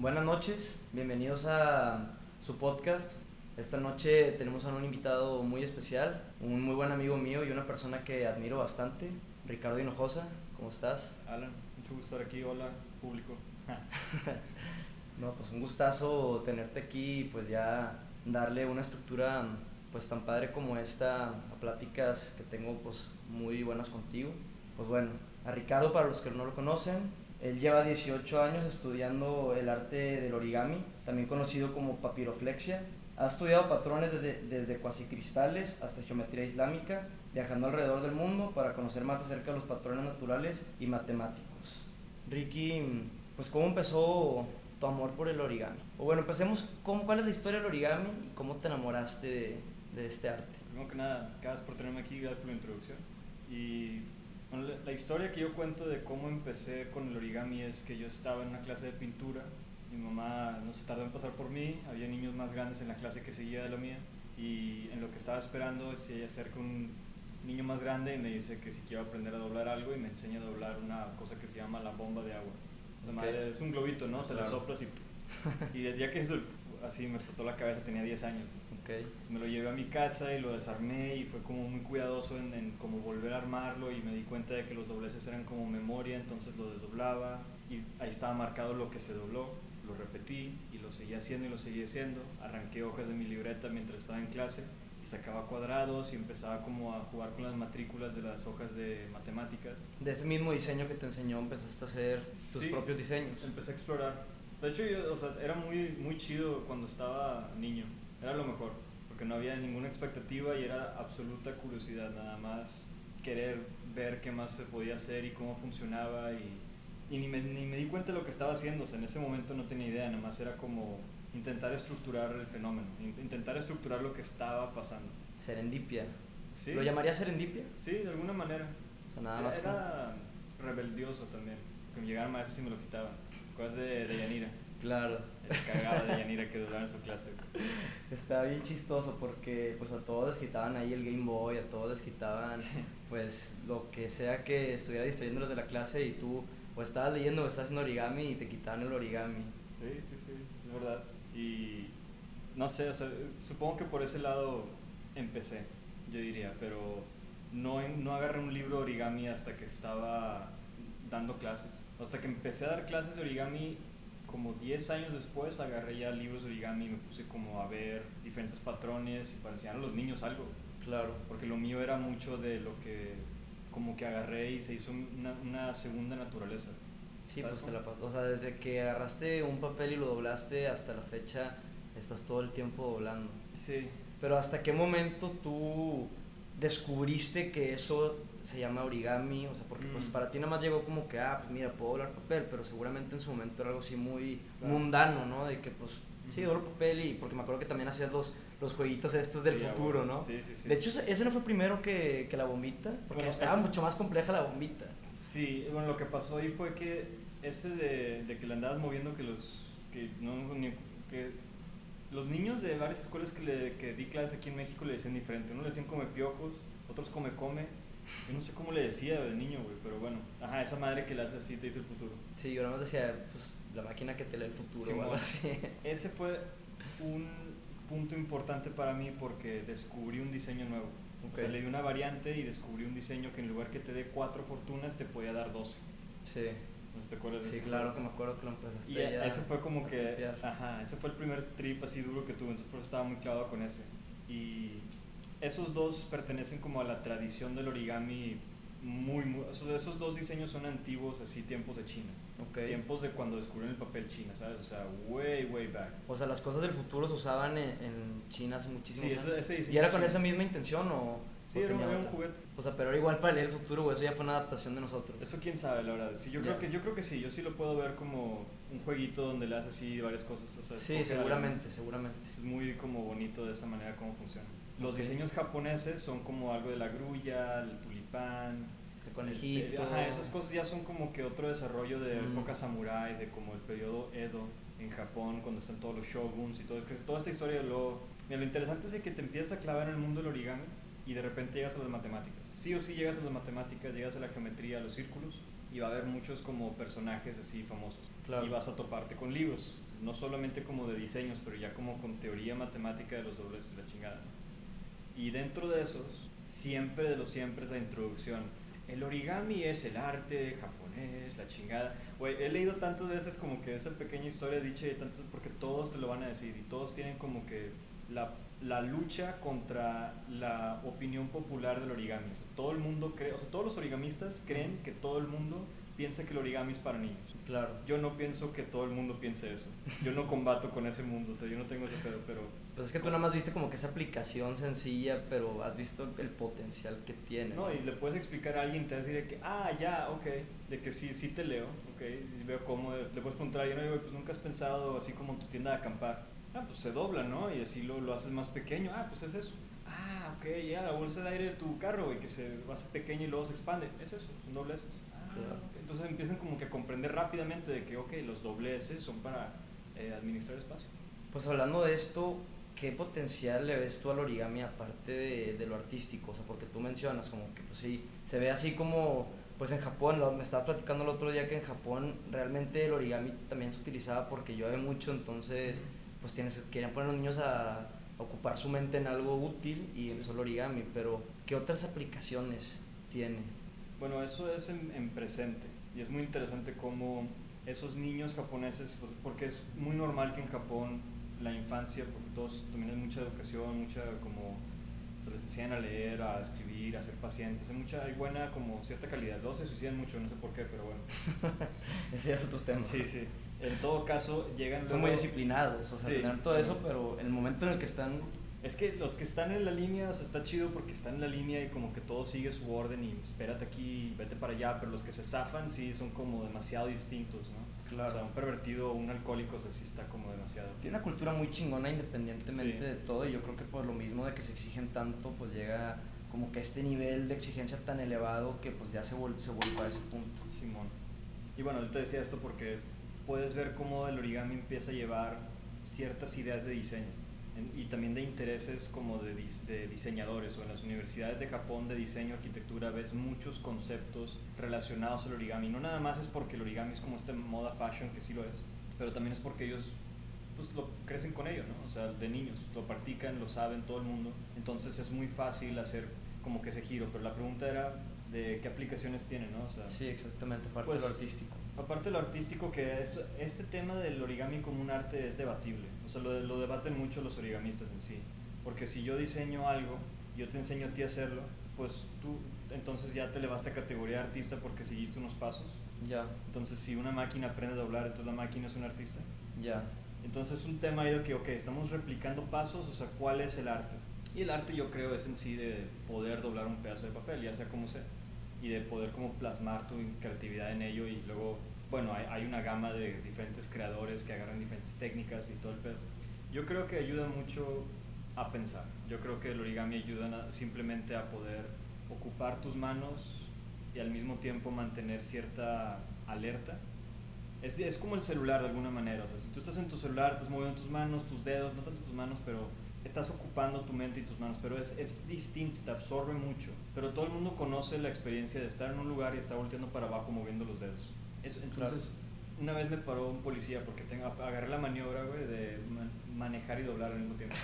Buenas noches, bienvenidos a su podcast. Esta noche tenemos a un invitado muy especial, un muy buen amigo mío y una persona que admiro bastante, Ricardo Hinojosa. ¿Cómo estás? Alan, mucho gusto estar aquí. Hola, público. no, pues un gustazo tenerte aquí y pues ya darle una estructura pues tan padre como esta a pláticas que tengo pues muy buenas contigo. Pues bueno, a Ricardo para los que no lo conocen, él lleva 18 años estudiando el arte del origami, también conocido como papiroflexia. Ha estudiado patrones desde, desde cuasicristales hasta geometría islámica, viajando alrededor del mundo para conocer más acerca de los patrones naturales y matemáticos. Ricky, pues ¿cómo empezó tu amor por el origami? O bueno, empecemos con cuál es la historia del origami y cómo te enamoraste de, de este arte. Primero que nada, gracias por tenerme aquí, gracias por la introducción. Y bueno, la, historia que yo cuento de cómo empecé con el origami es que yo estaba en una clase de pintura, mi mamá no se tardó en pasar por mí, había niños más grandes en la clase que seguía de la mía y en lo que estaba esperando se acerca un niño más grande y me dice que si quiero aprender a doblar algo y me enseña a doblar una cosa que se llama la bomba de agua. es un globito, ¿no? Se la soplas y, y desde que eso así me explotó la cabeza, tenía 10 años. Me lo llevé a mi casa y lo desarmé y fue como muy cuidadoso en, en como volver a armarlo y me di cuenta de que los dobleces eran como memoria, entonces lo desdoblaba y ahí estaba marcado lo que se dobló, lo repetí y lo seguía haciendo y lo seguía haciendo, arranqué hojas de mi libreta mientras estaba en clase y sacaba cuadrados y empezaba como a jugar con las matrículas de las hojas de matemáticas. De ese mismo diseño que te enseñó empezaste a hacer tus propios diseños. Empecé a explorar. De hecho, yo, o sea, era muy, muy chido cuando estaba niño era lo mejor, porque no había ninguna expectativa y era absoluta curiosidad, nada más querer ver qué más se podía hacer y cómo funcionaba y, y ni, me, ni me di cuenta de lo que estaba haciendo, o sea, en ese momento no tenía idea, nada más era como intentar estructurar el fenómeno, intentar estructurar lo que estaba pasando. Serendipia. ¿Sí? ¿Lo llamaría serendipia? Sí, de alguna manera. O sea, nada más era, rebeldioso también, que me llegaran maestros y me lo quitaban, cosas de, de Yanira. Claro. cagaba de Yanira que durara en su clase. Estaba bien chistoso porque pues a todos les quitaban ahí el Game Boy, a todos les quitaban pues lo que sea que estuviera distrayéndolos de la clase y tú o estabas leyendo o estabas haciendo origami y te quitaban el origami. Sí, sí, sí, es verdad. Y no sé, o sea, supongo que por ese lado empecé, yo diría, pero no, no agarré un libro de origami hasta que estaba dando clases. Hasta que empecé a dar clases de origami como 10 años después agarré ya libros de origami y me puse como a ver diferentes patrones y para enseñar a los niños algo. Claro. Porque lo mío era mucho de lo que como que agarré y se hizo una, una segunda naturaleza. Sí, pues te la O sea, desde que agarraste un papel y lo doblaste hasta la fecha, estás todo el tiempo doblando. Sí. Pero ¿hasta qué momento tú descubriste que eso se llama origami, o sea, porque pues mm. para ti nada más llegó como que, ah, pues mira, puedo doblar papel, pero seguramente en su momento era algo así muy mundano, ¿no? De que pues, sí, doblo papel y porque me acuerdo que también hacías los, los jueguitos estos del futuro, ¿no? Sí, sí, sí. De hecho, ese no fue primero que, que la bombita, porque estaba mucho más compleja la bombita. Sí, bueno, lo que pasó ahí fue que ese de, de que le andabas moviendo que los, que no, que los niños de varias escuelas que, le, que di clases aquí en México le decían diferente, uno le decían come piojos, otros come come, yo no sé cómo le decía de niño, güey, pero bueno. Ajá, esa madre que le hace así te hizo el futuro. Sí, yo nada más decía, pues, la máquina que te lee el futuro o algo así. Ese fue un punto importante para mí porque descubrí un diseño nuevo. O sea, le di una variante y descubrí un diseño que en lugar que te dé cuatro fortunas, te podía dar doce. Sí. No sé te acuerdas de Sí, claro que me acuerdo que lo empezaste Y ese fue como que... Ajá, ese fue el primer trip así duro que tuve, entonces por eso estaba muy clavado con ese. Y esos dos pertenecen como a la tradición del origami muy, muy esos, dos diseños son antiguos, así tiempos de China. Okay. Tiempos de cuando descubrieron el papel China, ¿sabes? O sea, way, way back. O sea, las cosas del futuro se usaban en, China hace muchísimo. Sí, ese, ese ¿Y era con esa misma intención o...? Sí, era, un juguete. O sea, pero era igual para leer el futuro, o eso ya fue una adaptación de nosotros. Eso quién sabe, la verdad. Sí, yo, creo que, yo creo que sí, yo sí lo puedo ver como un jueguito donde le haces así varias cosas. O sea, sí, seguramente, seguramente. Es muy como bonito de esa manera cómo funciona. Los diseños japoneses son como algo de la grulla, el tulipán, el conejito. ajá, esas cosas ya son como que otro desarrollo de mm. época samurai, de como el periodo Edo en Japón, cuando están todos los shoguns y todo. Que toda esta historia lo, lo interesante es que te empiezas a clavar en el mundo del origami y de repente llegas a las matemáticas. Sí o sí llegas a las matemáticas, llegas a la geometría, a los círculos y va a haber muchos como personajes así famosos. y vas a toparte con libros, no solamente como de diseños, pero ya como con teoría matemática de los dobleces, la chingada. Y dentro de esos, siempre de los siempre es la introducción. El origami es el arte japonés, la chingada. Güey, he leído tantas veces como que esa pequeña historia dicha y tantas porque todos te lo van a decir y todos tienen como que la, la lucha contra la opinión popular del origami. O sea, todo el mundo cree, o sea, todos los origamistas creen que todo el mundo piensa que el origami es para niños. Claro. Yo no pienso que todo el mundo piense eso. Yo no combato con ese mundo, o sea, yo no tengo ese pedo, pero... Pues es que tú nada más viste como que esa aplicación sencilla, pero has visto el potencial que tiene. No, y le puedes explicar a alguien, te va a decir que, ah, ya, ok, de que sí, sí te leo, ok, sí veo cómo, le puedes preguntar a alguien, oye, pues nunca has pensado así como en tu tienda de acampar. Ah, pues se dobla, ¿no? Y así lo, lo haces más pequeño, ah, pues es eso. Ah, ok, ya, la bolsa de aire de tu carro, güey, que se hace pequeña y luego se expande, es eso, son dobleces. Entonces empiezan como que a comprender rápidamente de que, ok, los dobleces son para eh, administrar espacio. Pues hablando de esto, ¿qué potencial le ves tú al origami aparte de, de, lo artístico? O sea, porque tú mencionas como que, pues sí, se ve así como, pues en Japón, lo, me estabas platicando el otro día que en Japón realmente el origami también se utilizaba porque llueve mucho, entonces, pues tienes, querían poner a los niños a, ocupar su mente en algo útil y empezó el origami, pero ¿qué otras aplicaciones tiene? Bueno, eso es en, en presente y es muy interesante cómo esos niños japoneses, pues, porque es muy normal que en Japón la infancia, porque todos tienen mucha educación, mucha como se les enseñan a leer, a escribir, a ser pacientes, hay mucha, hay buena como cierta calidad. Luego se suicidan mucho, no sé por qué, pero bueno. Ese es otro tema. Sí, sí. En todo caso, llegan... Son muy disciplinados, o sea, sí, tener todo eso, pero el momento en el que están... Es que los que están en la línea, o sea, está chido porque están en la línea y como que todo sigue su orden y espérate aquí, vete para allá, pero los que se zafan sí son como demasiado distintos, ¿no? Claro. O sea, un pervertido o un alcohólico, o sea, sí está como demasiado. Tiene una cultura muy chingona independientemente sí. de todo y yo creo que por lo mismo de que se exigen tanto, pues llega como que este nivel de exigencia tan elevado que pues ya se, vuelve se vuelve a ese punto. Simón. Y bueno, yo te decía esto porque puedes ver cómo el origami empieza a llevar ciertas ideas de diseño y también de intereses como de, de, diseñadores o en las universidades de Japón de diseño arquitectura ves muchos conceptos relacionados al origami. No nada más es porque el origami es como esta moda fashion que sí lo es pero también es porque ellos pues lo crecen con ello no o sea de niños lo practican lo saben todo el mundo. Entonces es muy fácil hacer como que ese giro pero la pregunta era de qué aplicaciones tiene no o sea, sí exactamente aparte pues, de lo artístico aparte de lo artístico que es, este tema del origami como un arte es debatible. O sea lo, lo, debaten mucho los origamistas en sí. Porque si yo diseño algo yo te enseño a ti a hacerlo pues tú entonces ya te elevaste a categoría artista porque seguiste unos pasos. Ya. Entonces si una máquina aprende a doblar entonces la máquina es un artista. Ya. Entonces es un tema ahí de que ok estamos replicando pasos o sea cuál es el arte y el arte yo creo es en sí de poder doblar un pedazo de papel ya sea como sea y de poder como plasmar tu creatividad en ello y luego, bueno, hay, hay, una gama de diferentes creadores que agarran diferentes técnicas y todo el pedo. Yo creo que ayuda mucho a pensar. Yo creo que el origami ayuda a, simplemente a poder ocupar tus manos y al mismo tiempo mantener cierta alerta. Es, es como el celular de alguna manera. O sea, si tú estás en tu celular, estás moviendo tus manos, tus dedos, no tanto tus manos, pero estás ocupando tu mente y tus manos, pero es, es, distinto, te absorbe mucho. Pero todo el mundo conoce la experiencia de estar en un lugar y estar volteando para abajo moviendo los dedos. Eso, entonces, claro. una vez me paró un policía porque tengo, agarré la maniobra, güey, de man, manejar y doblar al mismo tiempo.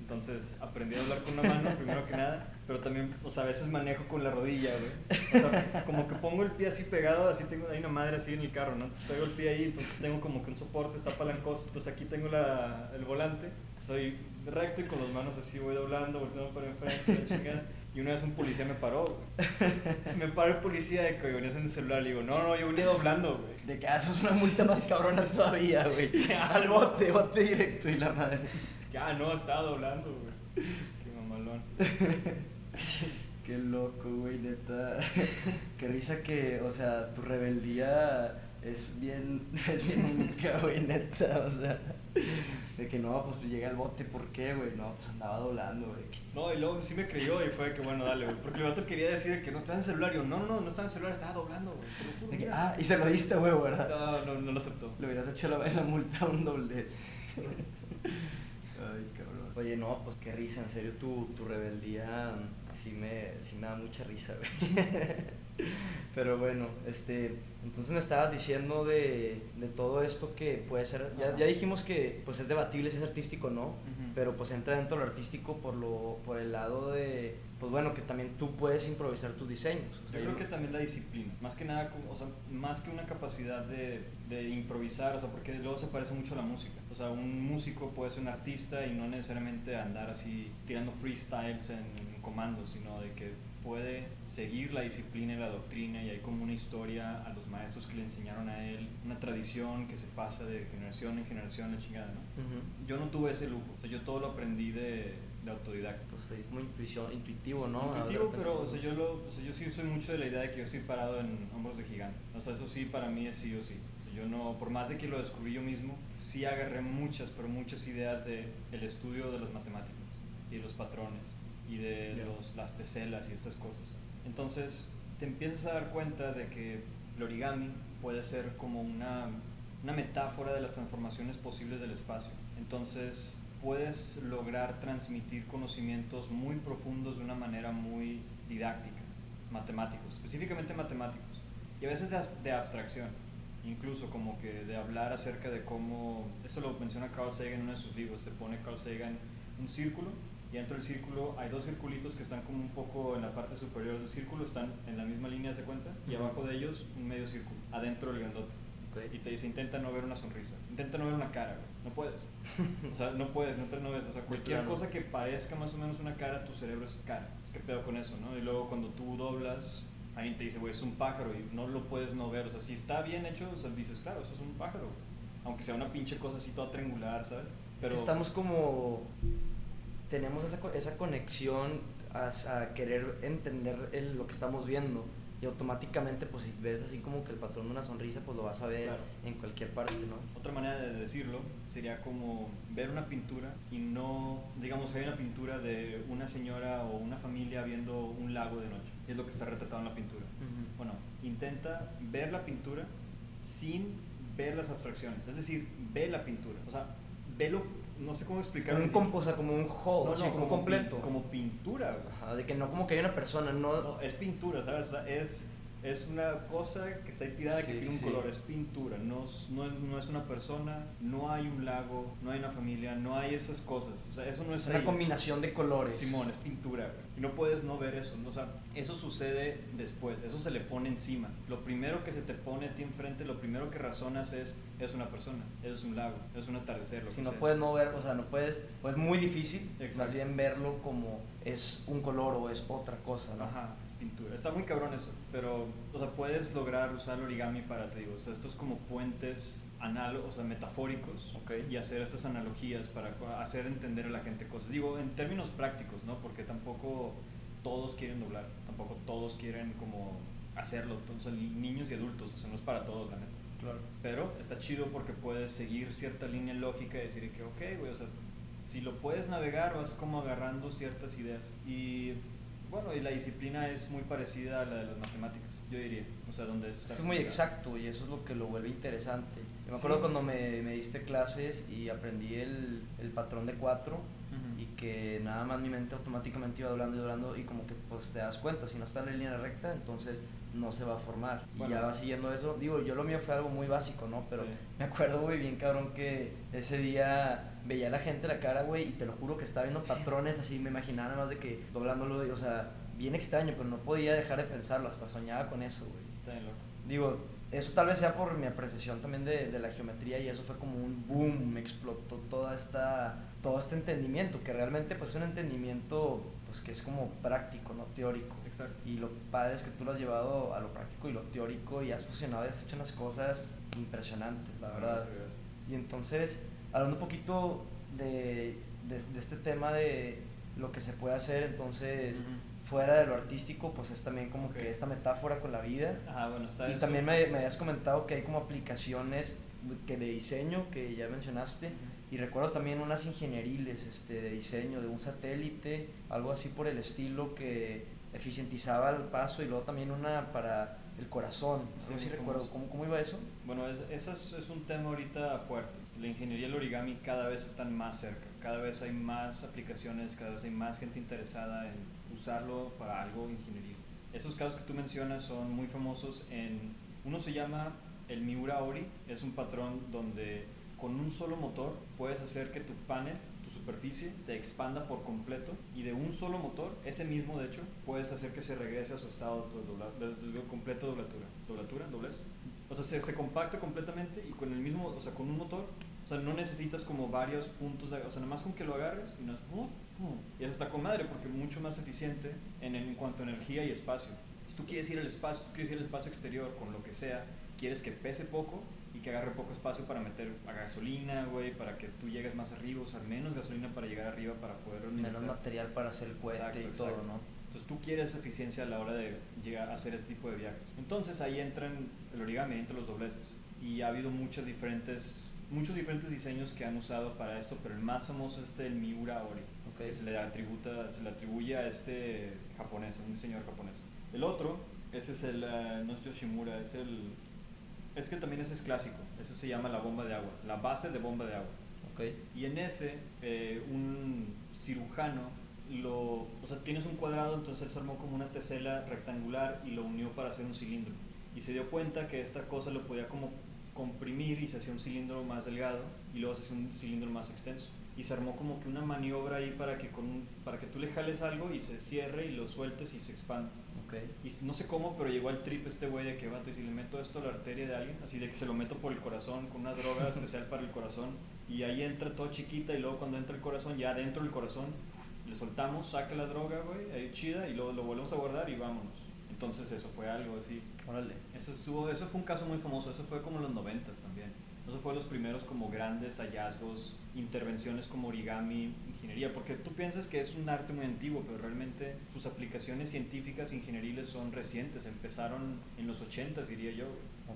Entonces, aprendí a doblar con una mano, primero que nada, pero también, o sea, a veces manejo con la rodilla, güey. O sea, como que pongo el pie así pegado, así tengo, hay una madre así en el carro, ¿no? Entonces pego el pie ahí, entonces tengo como que un soporte, está palancoso, entonces aquí tengo la, el volante, soy recto y con las manos así voy doblando, volteando para enfrente, chingada. Y una vez un policía me paró, güey. Me paró el policía de que venías en el celular. Le digo, no, no, yo venía doblando, güey. De que haces una multa más cabrona todavía, güey. Al bote, bote directo y la madre. Ya, no, estaba doblando, güey. Qué mamalón. Qué loco, güey, neta. Qué risa que, o sea, tu rebeldía es bien, es bien única, güey, neta, o sea. De que no, pues llegué al bote, ¿por qué, güey? No, pues andaba doblando, güey. No, y luego sí me creyó y fue que bueno, dale, güey. Porque el vato quería decir que no estaba en el celular. Yo, no, no, no estaba en el celular, estaba doblando, güey. ah, y se lo diste, güey, ¿verdad? No, no, no lo aceptó. Le hubieras hecho la, la multa a un doblez. Ay, cabrón. Oye, no, pues qué risa, en serio, tu, tu rebeldía sí me, sí me da mucha risa, güey. Pero bueno, este, entonces me estabas diciendo de, de todo esto que puede ser, ya, ya, dijimos que pues es debatible si es artístico o no, pero pues entra dentro de lo artístico por, lo, por el lado de, pues bueno, que también tú puedes improvisar tus diseños. yo creo que también la disciplina, más que nada, o sea, más que una capacidad de, de, improvisar, o sea, porque luego se parece mucho a la música. O sea, un músico puede ser un artista y no necesariamente andar así tirando freestyles en comandos, sino de que puede seguir la disciplina y la doctrina y hay como una historia a los maestros que le enseñaron a él, una tradición que se pasa de generación en generación, la chingada, ¿no? Yo no tuve ese lujo, o sea, yo todo lo aprendí de, de autodidacta. Pues fue como intuición, intuitivo, ¿no? Intuitivo, pero o sea, yo, lo, o sea, yo sí soy mucho de la idea de que yo estoy parado en hombros de gigante. O sea, eso sí para mí es sí o sí. yo no, por más de que lo descubrí yo mismo, sí agarré muchas, pero muchas ideas del el estudio de las matemáticas y de los patrones y de los, las teselas y estas cosas. Entonces te empiezas a dar cuenta de que el origami puede ser como una, una metáfora de las transformaciones posibles del espacio. Entonces puedes lograr transmitir conocimientos muy profundos de una manera muy didáctica, matemáticos, específicamente matemáticos, y a veces de, de abstracción, incluso como que de hablar acerca de cómo, esto lo menciona Carl Sagan en uno de sus libros, te pone Carl Sagan un círculo y dentro del círculo hay dos circulitos que están como un poco en la parte superior del círculo, están en la misma línea, de cuenta, y abajo de ellos un medio círculo, adentro del grandote. Y te dice, intenta no ver una sonrisa, intenta no ver una cara, no puedes. o sea, no puedes, no, no ves. O sea, cualquier cosa que parezca más o menos una cara, tu cerebro es cara. Es que pedo con eso, ¿no? Y luego cuando tú doblas, alguien te dice, güey, es un pájaro y no lo puedes no ver. O sea, si está bien hecho, o sea, dices, claro, eso es un pájaro. Aunque sea una pinche cosa así toda triangular, ¿sabes? Pero estamos como tenemos esa, esa conexión a, a querer entender el, lo que estamos viendo y automáticamente pues si ves así como que el patrón de una sonrisa pues lo vas a ver en cualquier parte, ¿no? Otra manera de decirlo sería como ver una pintura y no, digamos hay una pintura de una señora o una familia viendo un lago de noche, es lo que está retratado en la pintura. Bueno, intenta ver la pintura sin ver las abstracciones, es decir, ve la pintura, o sea, velo no sé cómo explicarlo. Un o sea, como un whole, no, como completo. como pintura, Ajá, de que no como que hay una persona, no... no es pintura, ¿sabes? O sea, es es una cosa que está ahí tirada que tiene un color, es pintura, no, no, no, es una persona, no hay un lago, no hay una familia, no hay esas cosas. O sea, eso no es... una combinación de colores. Simón, es pintura. Y no puedes no ver eso. O sea, eso sucede después, eso se le pone encima. Lo primero que se te pone a ti enfrente, lo primero que razonas es, es una persona, es un lago, es un atardecer, lo si no puedes no ver, o sea, no puedes, pues es muy difícil más bien verlo como es un color o es otra cosa, ¿no? Ajá pintura. Está muy cabrón eso, pero, o sea, puedes lograr usar el origami para, te digo, o sea, estos como puentes análogos, o sea, metafóricos, okay. y hacer estas analogías para hacer entender a la gente cosas. Digo, en términos prácticos, ¿no? Porque tampoco todos quieren doblar, tampoco todos quieren como hacerlo, entonces niños y adultos, o sea, no es para todos, la neta. Claro. Pero está chido porque puedes seguir cierta línea lógica y decir que, ok, güey, o sea, si lo puedes navegar, vas como agarrando ciertas ideas. Y bueno, y la disciplina es muy parecida a la de las matemáticas, yo diría. O sea, donde es... Es muy exacto y eso es lo que lo vuelve interesante. Yo me acuerdo cuando me, me, diste clases y aprendí el, el patrón de cuatro y que nada más mi mente automáticamente iba doblando y doblando y como que pues te das cuenta, si no está en la línea recta, entonces no se va a formar. y ya va siguiendo eso. Digo, yo lo mío fue algo muy básico, ¿no? Pero me acuerdo, muy bien, cabrón, que ese día veía a la gente la cara, güey, y te lo juro que estaba viendo patrones así, me imaginaba nada más de que doblándolo, o sea, bien extraño, pero no podía dejar de pensarlo, hasta soñaba con eso, güey. Está bien loco. Digo, eso tal vez sea por mi apreciación también de, de, la geometría y eso fue como un boom, me explotó toda esta, todo este entendimiento, que realmente pues es un entendimiento pues que es como práctico, no teórico. Exacto. Y lo padre es que tú lo has llevado a lo práctico y lo teórico y has fusionado y has hecho unas cosas impresionantes, la verdad. Y entonces, hablando un poquito de, de, este tema de lo que se puede hacer, entonces, fuera de lo artístico, pues es también como que esta metáfora con la vida. Ajá, bueno, está y también me, me, habías comentado que hay como aplicaciones que de diseño que ya mencionaste. Y recuerdo también unas ingenieriles este, de diseño de un satélite, algo así por el estilo que eficientizaba el paso y luego también una para el corazón. Sí, no sé si recuerdo, ¿Cómo, ¿cómo, iba eso? Bueno, ese es, es, un tema ahorita fuerte. la ingeniería y el origami cada vez están más cerca, cada vez hay más aplicaciones, cada vez hay más gente interesada en usarlo para algo ingeniería. Esos casos que tú mencionas son muy famosos en, uno se llama el Miura Ori, es un patrón donde con un solo motor puedes hacer que tu panel, tu superficie, se expanda por completo y de un solo motor, ese mismo de hecho, puedes hacer que se regrese a su estado de, de, completo doblatura. ¿Doblatura? ¿Doblez? O sea, se, se, compacta completamente y con el mismo, o sea, con un motor, o sea, no necesitas como varios puntos, de, o sea, nada más con que lo agarres y no es, uh, uh, y eso está con madre porque es mucho más eficiente en, en cuanto a energía y espacio. Si tú quieres ir al espacio, si tú quieres ir al espacio exterior con lo que sea, quieres que pese poco que agarre poco espacio para meter a gasolina, güey, para que tú llegues más arriba, usar menos gasolina para llegar arriba para poder Menos material para hacer el cohete y todo, ¿no? Entonces tú quieres eficiencia a la hora de llegar a hacer este tipo de viajes. Entonces ahí entran el origami, entre los dobleces. Y ha habido muchas diferentes, muchos diferentes diseños que han usado para esto, pero el más famoso es este, el Miura Ori, okay. que se le, atributa, se le atribuye a este japonés, un diseñador japonés. El otro, ese es el, uh, no es Yoshimura, es el es que también ese es clásico, eso se llama la bomba de agua, la base de bomba de agua. Okay. Y en ese, eh, un cirujano, lo, o sea, tienes un cuadrado, entonces él se armó como una tesela rectangular y lo unió para hacer un cilindro. Y se dio cuenta que esta cosa lo podía como comprimir y se hacía un cilindro más delgado y luego se hacía un cilindro más extenso. Y se armó como que una maniobra ahí para que, con, para que tú le jales algo y se cierre y lo sueltes y se expanda. Y no sé cómo, pero llegó al trip este güey de que, vato, y si le meto esto a la arteria de alguien, así de que se lo meto por el corazón con una droga especial para el corazón, y ahí entra todo chiquita, y luego cuando entra el corazón, ya dentro del corazón, le soltamos, saca la droga, güey, ahí chida, y luego lo volvemos a guardar y vámonos. Entonces eso fue algo así. Órale. Eso, estuvo, eso fue un caso muy famoso, eso fue como en los noventas también. Eso fue los primeros como grandes hallazgos, intervenciones como origami, ingeniería, porque tú piensas que es un arte muy antiguo, pero realmente sus aplicaciones científicas ingenieriles son recientes, empezaron en los 80 diría yo.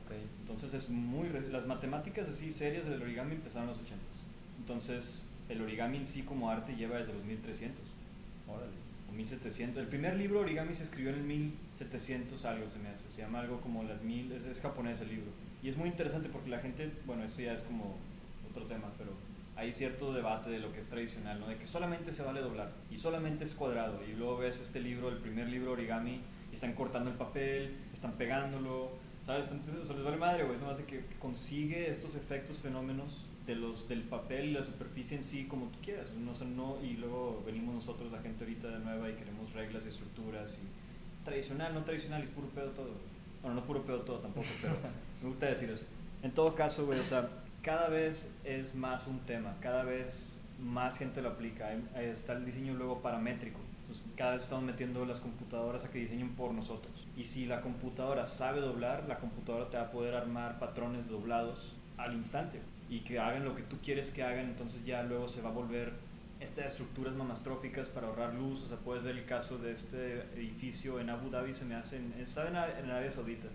Okay. Entonces es muy las matemáticas así serias del origami empezaron en los 80 Entonces el origami en sí como arte lleva desde los 1300. Órale. O 1700. El primer libro origami se escribió en el 1700 algo se me hace, se llama algo como las mil, es, es japonés el libro. Y es muy interesante porque la gente, bueno, eso ya es como otro tema, pero hay cierto debate de lo que es tradicional, ¿no? De que solamente se vale doblar y solamente es cuadrado. Y luego ves este libro, el primer libro origami, y están cortando el papel, están pegándolo, ¿sabes? Entonces, se les vale madre, güey. Es más de que consigue estos efectos, fenómenos de los, del papel y la superficie en sí como tú quieras. No, no, y luego venimos nosotros, la gente ahorita de nueva, y queremos reglas y estructuras. Y tradicional, no tradicional, es puro pedo todo. Bueno, no puro pedo todo tampoco, pero me gusta decir eso. En todo caso, güey, o sea cada vez es más un tema, cada vez más gente lo aplica. Está el diseño luego paramétrico. Entonces, cada vez estamos metiendo las computadoras a que diseñen por nosotros. Y si la computadora sabe doblar, la computadora te va a poder armar patrones doblados al instante y que hagan lo que tú quieres que hagan. Entonces, ya luego se va a volver estas estructuras mamastróficas para ahorrar luz. O sea, puedes ver el caso de este edificio en Abu Dhabi, se me hace. En, estaba en, Arabia Saudita.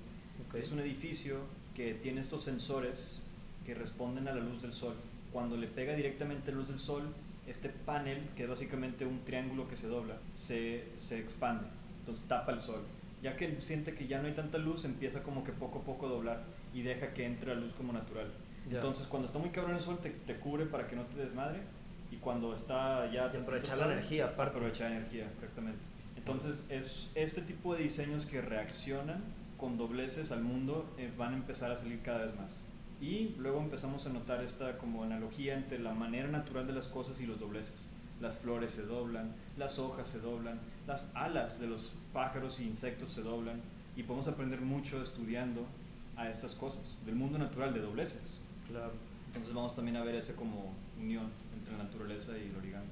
Okay. Es un edificio que tiene estos sensores que responden a la luz del sol. Cuando le pega directamente la luz del sol, este panel, que es básicamente un triángulo que se dobla, se, se expande, entonces tapa el sol. Ya que siente que ya no hay tanta luz, empieza como que poco a poco a doblar y deja que entre la luz como natural. Ya. Entonces cuando está muy cabrón el sol te, te, cubre para que no te desmadre y cuando está ya... Y aprovechar la energía, aparte. Aprovechar energía, exactamente. Entonces es este tipo de diseños que reaccionan con dobleces al mundo eh, van a empezar a salir cada vez más. Y luego empezamos a notar esta como analogía entre la manera natural de las cosas y los dobleces. Las flores se doblan, las hojas se doblan, las alas de los pájaros e insectos se doblan y podemos aprender mucho estudiando a estas cosas, del mundo natural de dobleces. Claro. Entonces vamos también a ver esa como unión entre la naturaleza y el origami.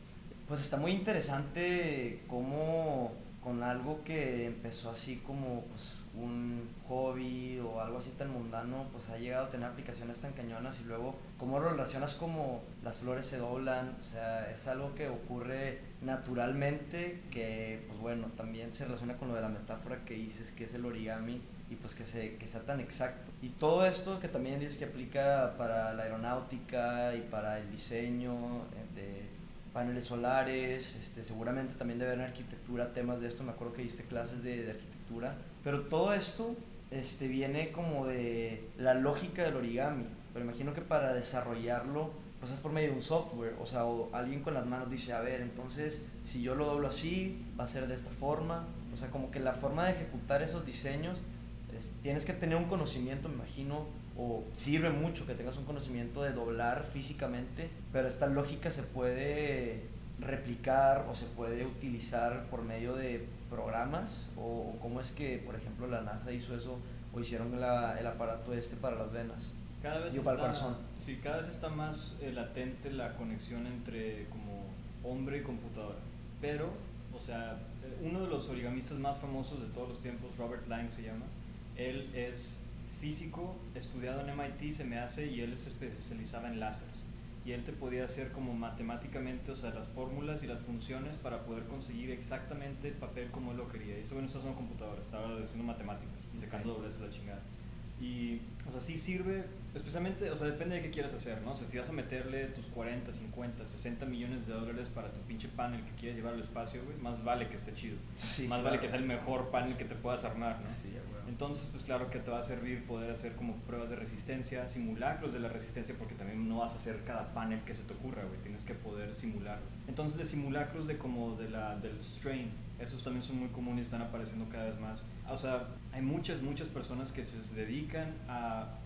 Pues está muy interesante cómo con algo que empezó así como pues, un hobby o algo así tan mundano, pues ha llegado a tener aplicaciones tan cañonas y luego cómo relacionas como las flores se doblan, o sea, es algo que ocurre naturalmente que, pues bueno, también se relaciona con lo de la metáfora que dices que es el origami y pues que, se, que sea tan exacto. Y todo esto que también dices que aplica para la aeronáutica y para el diseño eh, de paneles solares, este, seguramente también debe haber en arquitectura temas de esto, me acuerdo que diste clases de, de arquitectura, pero todo esto este, viene como de la lógica del origami. pero imagino que para desarrollarlo, pues es por medio de un software, o sea, o alguien con las manos dice, a ver, entonces si yo lo doblo así, va a ser de esta forma, o sea, como que la forma de ejecutar esos diseños, tienes que tener un conocimiento, me imagino, o sirve mucho que tengas un conocimiento de doblar físicamente, pero esta lógica se puede replicar o se puede utilizar por medio de programas o, cómo es que, por ejemplo, la NASA hizo eso o hicieron el aparato este para las venas. Cada vez, está, Sí, cada vez está más eh, latente la conexión entre como hombre y computadora. Pero, o sea, eh, uno de los origamistas más famosos de todos los tiempos, Robert Lang se llama, él es físico, estudiado en MIT, se me hace, y él se especializaba en láseres. Y él te podía hacer como matemáticamente, o sea, las fórmulas y las funciones para poder conseguir exactamente el papel como él lo quería. Y eso bueno, está en computadora, estaba haciendo matemáticas y sacando dobleces la chingada. Y, o sea, sí sirve, especialmente, o sea, depende de qué quieras hacer, ¿no? O sea, si vas a meterle tus 40, 50, 60 millones de dólares para tu pinche panel que quieres llevar al espacio, güey, más vale que esté chido. más vale que sea el mejor panel que te puedas armar, ¿no? Sí, entonces, pues claro que te va a servir poder hacer como pruebas de resistencia, simulacros de la resistencia, porque también no vas a hacer cada panel que se te ocurra, güey, tienes que poder simular. Entonces, de simulacros de como de la, del strain, esos también son muy comunes y están apareciendo cada vez más. O sea, hay muchas, muchas personas que se dedican a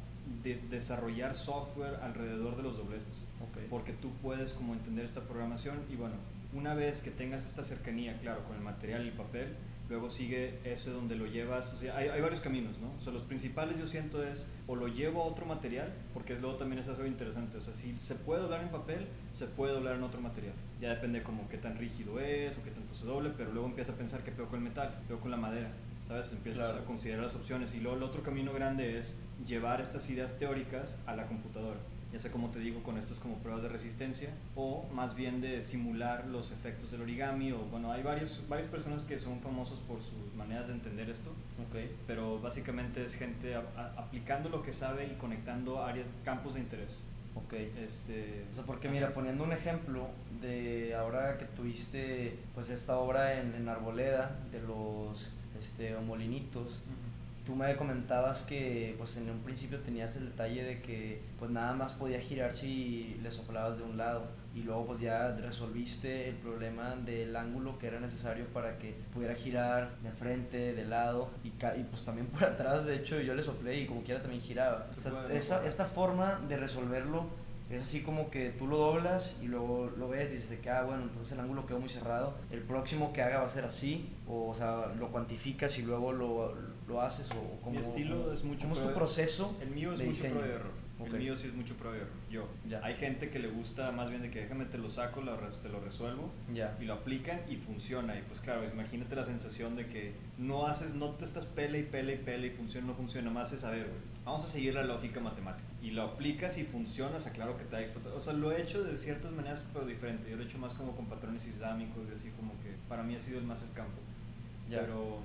desarrollar software alrededor de los dobleces, okay. porque tú puedes como entender esta programación y bueno, una vez que tengas esta cercanía, claro, con el material y el papel, luego sigue ese donde lo llevas, o sea, hay, hay, varios caminos, ¿no? O sea, los principales yo siento es o lo llevo a otro material, porque es luego también es algo interesante, o sea, si se puede doblar en papel, se puede doblar en otro material, ya depende como qué tan rígido es o qué tanto se doble, pero luego empieza a pensar qué peor con el metal, peor con la madera, ¿sabes? Empiezas a considerar las opciones y luego el otro camino grande es llevar estas ideas teóricas a la computadora ya sea como te digo con estas como pruebas de resistencia o más bien de simular los efectos del origami o bueno hay varios, varias personas que son famosos por sus maneras de entender esto okay. pero básicamente es gente aplicando lo que sabe y conectando áreas campos de interés Ok. Este, o sea, porque mira, poniendo un ejemplo de ahora que tuviste pues esta obra en, en Arboleda de los este, molinitos, tú me comentabas que pues en un principio tenías el detalle de que pues nada más podía girar si le soplabas de un lado y luego pues ya resolviste el problema del ángulo que era necesario para que pudiera girar de frente, de lado y, y pues también por atrás. De hecho yo le soplé y como quiera también giraba. O sea, esta forma de resolverlo es así como que tú lo doblas y luego lo ves y dices que, ah, bueno, entonces el ángulo quedó muy cerrado. El próximo que haga va a ser así, o, o sea, lo cuantificas y luego lo, lo haces, o como. Mi estilo es mucho. ¿Cómo es tu proceso? El mío es mucho pro error. El mío sí es mucho pro error. Yo. Ya. Hay gente que le gusta más bien de que déjame te lo saco, lo, te lo resuelvo ya. y lo aplican y funciona. Y pues claro, imagínate la sensación de que no haces, no te estás pele y pele y pele y funciona, no funciona, más es a ver, vamos a seguir la lógica matemática. Y lo aplicas y funciona, o sea, claro que te ha explotado. O sea, lo he hecho de ciertas maneras, pero diferente. Yo lo he hecho más como con patrones islámicos y así como que para mí ha sido el más el campo. Ya. Pero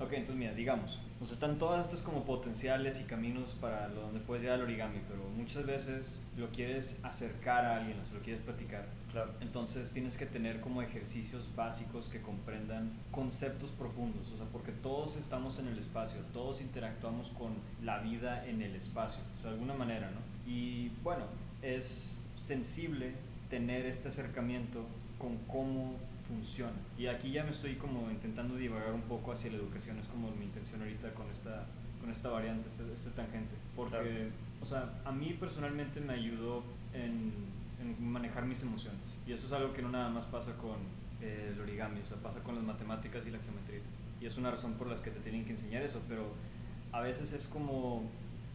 Ok, entonces mira, digamos, pues están todas estas como potenciales y caminos para lo donde puedes llegar al origami, pero muchas veces lo quieres acercar a alguien, o sea, lo quieres platicar. Claro. Entonces tienes que tener como ejercicios básicos que comprendan conceptos profundos, o sea, porque todos estamos en el espacio, todos interactuamos con la vida en el espacio, o sea, de alguna manera, ¿no? Y bueno, es sensible tener este acercamiento con cómo funciona. Y aquí ya me estoy como intentando divagar un poco hacia la educación, es como mi intención ahorita con esta, con esta variante, este, este tangente. Porque, o sea, a mí personalmente me ayudó en, en, manejar mis emociones. Y eso es algo que no nada más pasa con eh, el origami, o sea, pasa con las matemáticas y la geometría. Y es una razón por la que te tienen que enseñar eso, pero a veces es como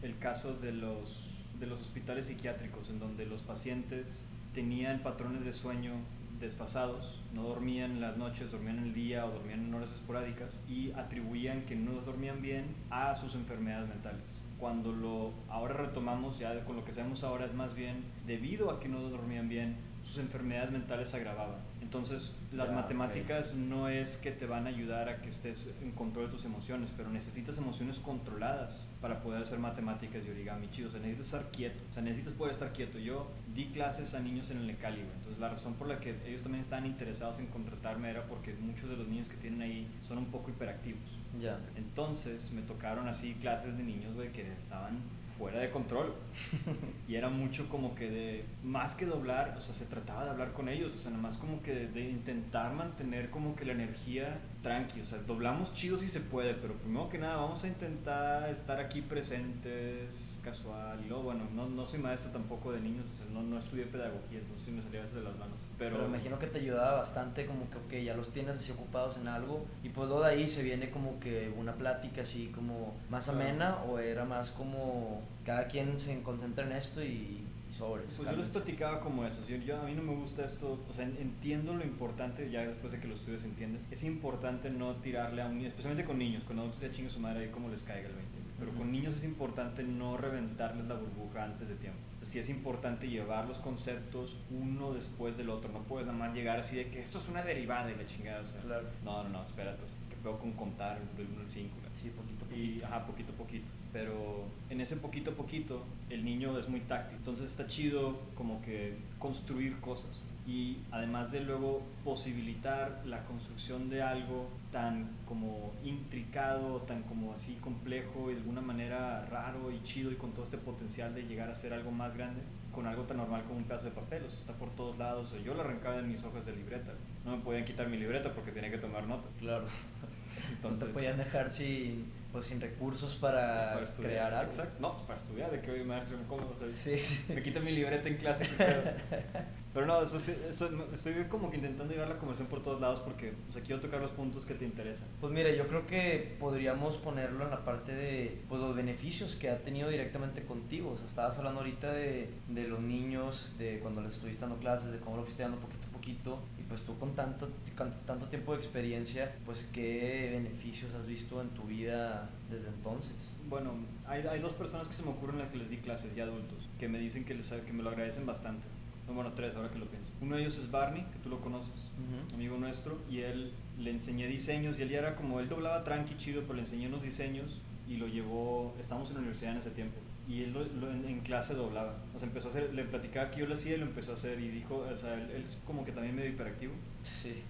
el caso de los, de los hospitales psiquiátricos, en donde los pacientes tenían patrones de sueño desfasados, no dormían las noches, dormían el día o dormían en horas esporádicas y atribuían que no dormían bien a sus enfermedades mentales. Cuando lo ahora retomamos, ya con lo que sabemos ahora es más bien debido a que no dormían bien, sus enfermedades mentales se agravaban. Entonces, las matemáticas no es que te van a ayudar a que estés en control de tus emociones, pero necesitas emociones controladas para poder hacer matemáticas y origami chido. O sea, necesitas estar quieto. O sea, necesitas poder estar quieto. Yo di clases a niños en el Necali, Entonces, la razón por la que ellos también estaban interesados en contratarme era porque muchos de los niños que tienen ahí son un poco hiperactivos. Ya. Entonces, me tocaron así clases de niños, güey, que estaban fuera de control. y era mucho como que de, más que doblar, o sea, se trataba de hablar con ellos, o sea, nada más como que de, intentar mantener como que la energía tranqui, o sea, doblamos chido si se puede, pero primero que nada vamos a intentar estar aquí presentes, casual, y luego, bueno, no, no soy maestro tampoco de niños, o sea, no, no estudié pedagogía, entonces sí me salía desde las manos. Pero, pero imagino que te ayudaba bastante, como que, ok, ya los tienes así ocupados en algo, y pues luego de ahí se viene como que una plática así como más amena, o era más como cada quien se concentra en esto y, sobre. Pues yo les platicaba como eso. Yo, yo, a mí no me gusta esto. O sea, entiendo lo importante, ya después de que lo estudies entiendes. Es importante no tirarle a un niño, especialmente con niños. Con adultos ya chingue su madre ahí como les caiga el 20. Pero con niños es importante no reventarles la burbuja antes de tiempo. O sea, sí es importante llevar los conceptos uno después del otro. No puedes nada más llegar así de que esto es una derivada y la chingada. O sea, claro. No, no, no, espérate. O sea, que veo con contar del 1 al 5. Sí, poquito a poquito. Y, ajá, poquito a poquito pero en ese poquito a poquito el niño es muy táctil. Entonces está chido como que construir cosas y además de luego posibilitar la construcción de algo tan como intricado, tan como así complejo y de alguna manera raro y chido y con todo este potencial de llegar a ser algo más grande con algo tan normal como un pedazo de papel, o sea, está por todos lados, yo lo arrancaba en mis hojas de libreta, no me podían quitar mi libreta porque tenía que tomar notas. Claro. Entonces, no te podían dejar sin pues sin recursos para, crear algo. Exacto. No, pues para estudiar, de que hoy maestro, ¿cómo? O sea, sí, sí. Me quita mi libreta en clase. Pero no, eso, eso, estoy como que intentando llevar la conversación por todos lados porque o sea, quiero tocar los puntos que te interesan. Pues mira, yo creo que podríamos ponerlo en la parte de pues, los beneficios que ha tenido directamente contigo. O sea, estabas hablando ahorita de, de los niños, de cuando les estuviste dando clases, de cómo lo fuiste dando poquito a poquito. Pues tú con tanto, con tanto tiempo de experiencia, pues qué beneficios has visto en tu vida desde entonces. Bueno, hay, hay dos personas que se me ocurren en las que les di clases ya adultos, que me dicen que, les, que me lo agradecen bastante bueno, tres ahora que lo pienso. Uno de ellos es Barney, que tú lo conoces, amigo nuestro, y él le enseñé diseños y él ya era como, él doblaba tranqui chido, pero le enseñé unos diseños y lo llevó, estábamos en la universidad en ese tiempo, y él lo, en, clase doblaba. O sea, empezó a hacer, le platicaba que yo lo hacía y lo empezó a hacer y dijo, o sea, él, él es como que también medio hiperactivo. Sí.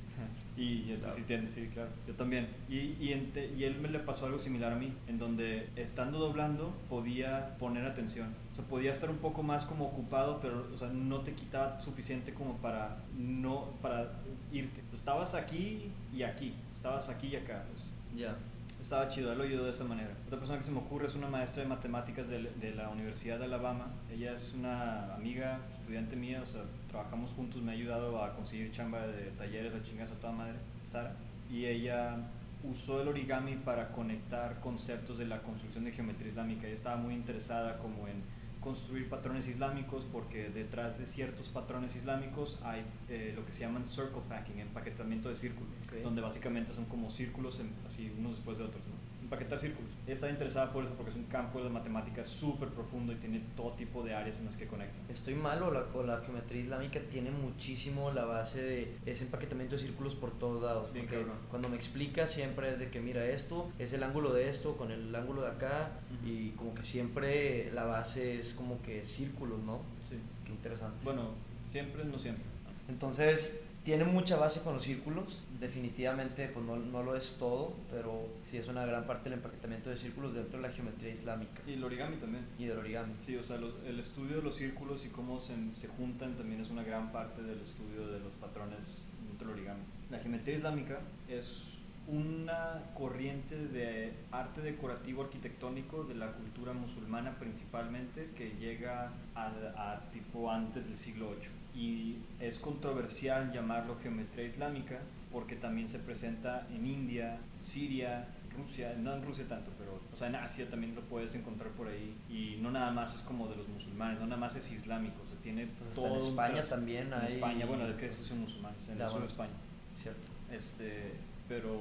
Y, entonces sí, sí, claro, yo también. Y, y, y, él me le pasó algo similar a mí, en donde estando doblando podía poner atención. O sea, podía estar un poco más como ocupado, pero o sea, no te quitaba suficiente como para no para irte. Estabas aquí y aquí, estabas aquí y acá. Pues. Ya estaba chido, él lo ayudó de esa manera. Otra persona que se me ocurre es una maestra de matemáticas de, de, la Universidad de Alabama. Ella es una amiga, estudiante mía, o sea, trabajamos juntos, me ha ayudado a conseguir chamba de talleres de chingas a toda madre, Sara. Y ella usó el origami para conectar conceptos de la construcción de geometría islámica. Ella estaba muy interesada como en construir patrones islámicos porque detrás de ciertos patrones islámicos hay eh, lo que se llaman circle packing, empaquetamiento de círculos, donde básicamente son como círculos así unos después de otros. ¿no? Empaquetar círculos. Ella está interesada por eso porque es un campo de las matemáticas súper profundo y tiene todo tipo de áreas en las que conecta. Estoy mal o la, o la, geometría islámica tiene muchísimo la base de ese empaquetamiento de círculos por todos lados. Bien porque cuando me explica siempre es de que mira esto es el ángulo de esto con el ángulo de acá y como que siempre la base es como que círculos, ¿no? Sí. Qué interesante. Bueno, siempre, no siempre. Entonces, tiene mucha base con los círculos, definitivamente pues no, no, lo es todo, pero sí es una gran parte del empaquetamiento de círculos dentro de la geometría islámica. Y el origami también. Y el origami. Sí, o sea, el estudio de los círculos y cómo se, se, juntan también es una gran parte del estudio de los patrones dentro del origami. La geometría islámica es una corriente de arte decorativo arquitectónico de la cultura musulmana principalmente que llega a, a tipo antes del siglo VIII y es controversial llamarlo geometría islámica porque también se presenta en India, Siria, Rusia, no en Rusia tanto, pero o sea, en Asia también lo puedes encontrar por ahí y no nada más es como de los musulmanes, no nada más es islámico, o sea, tiene pues todo en España también hay... En España, bueno, es que esos son musulmanes, en el sur de España. Cierto. Este, pero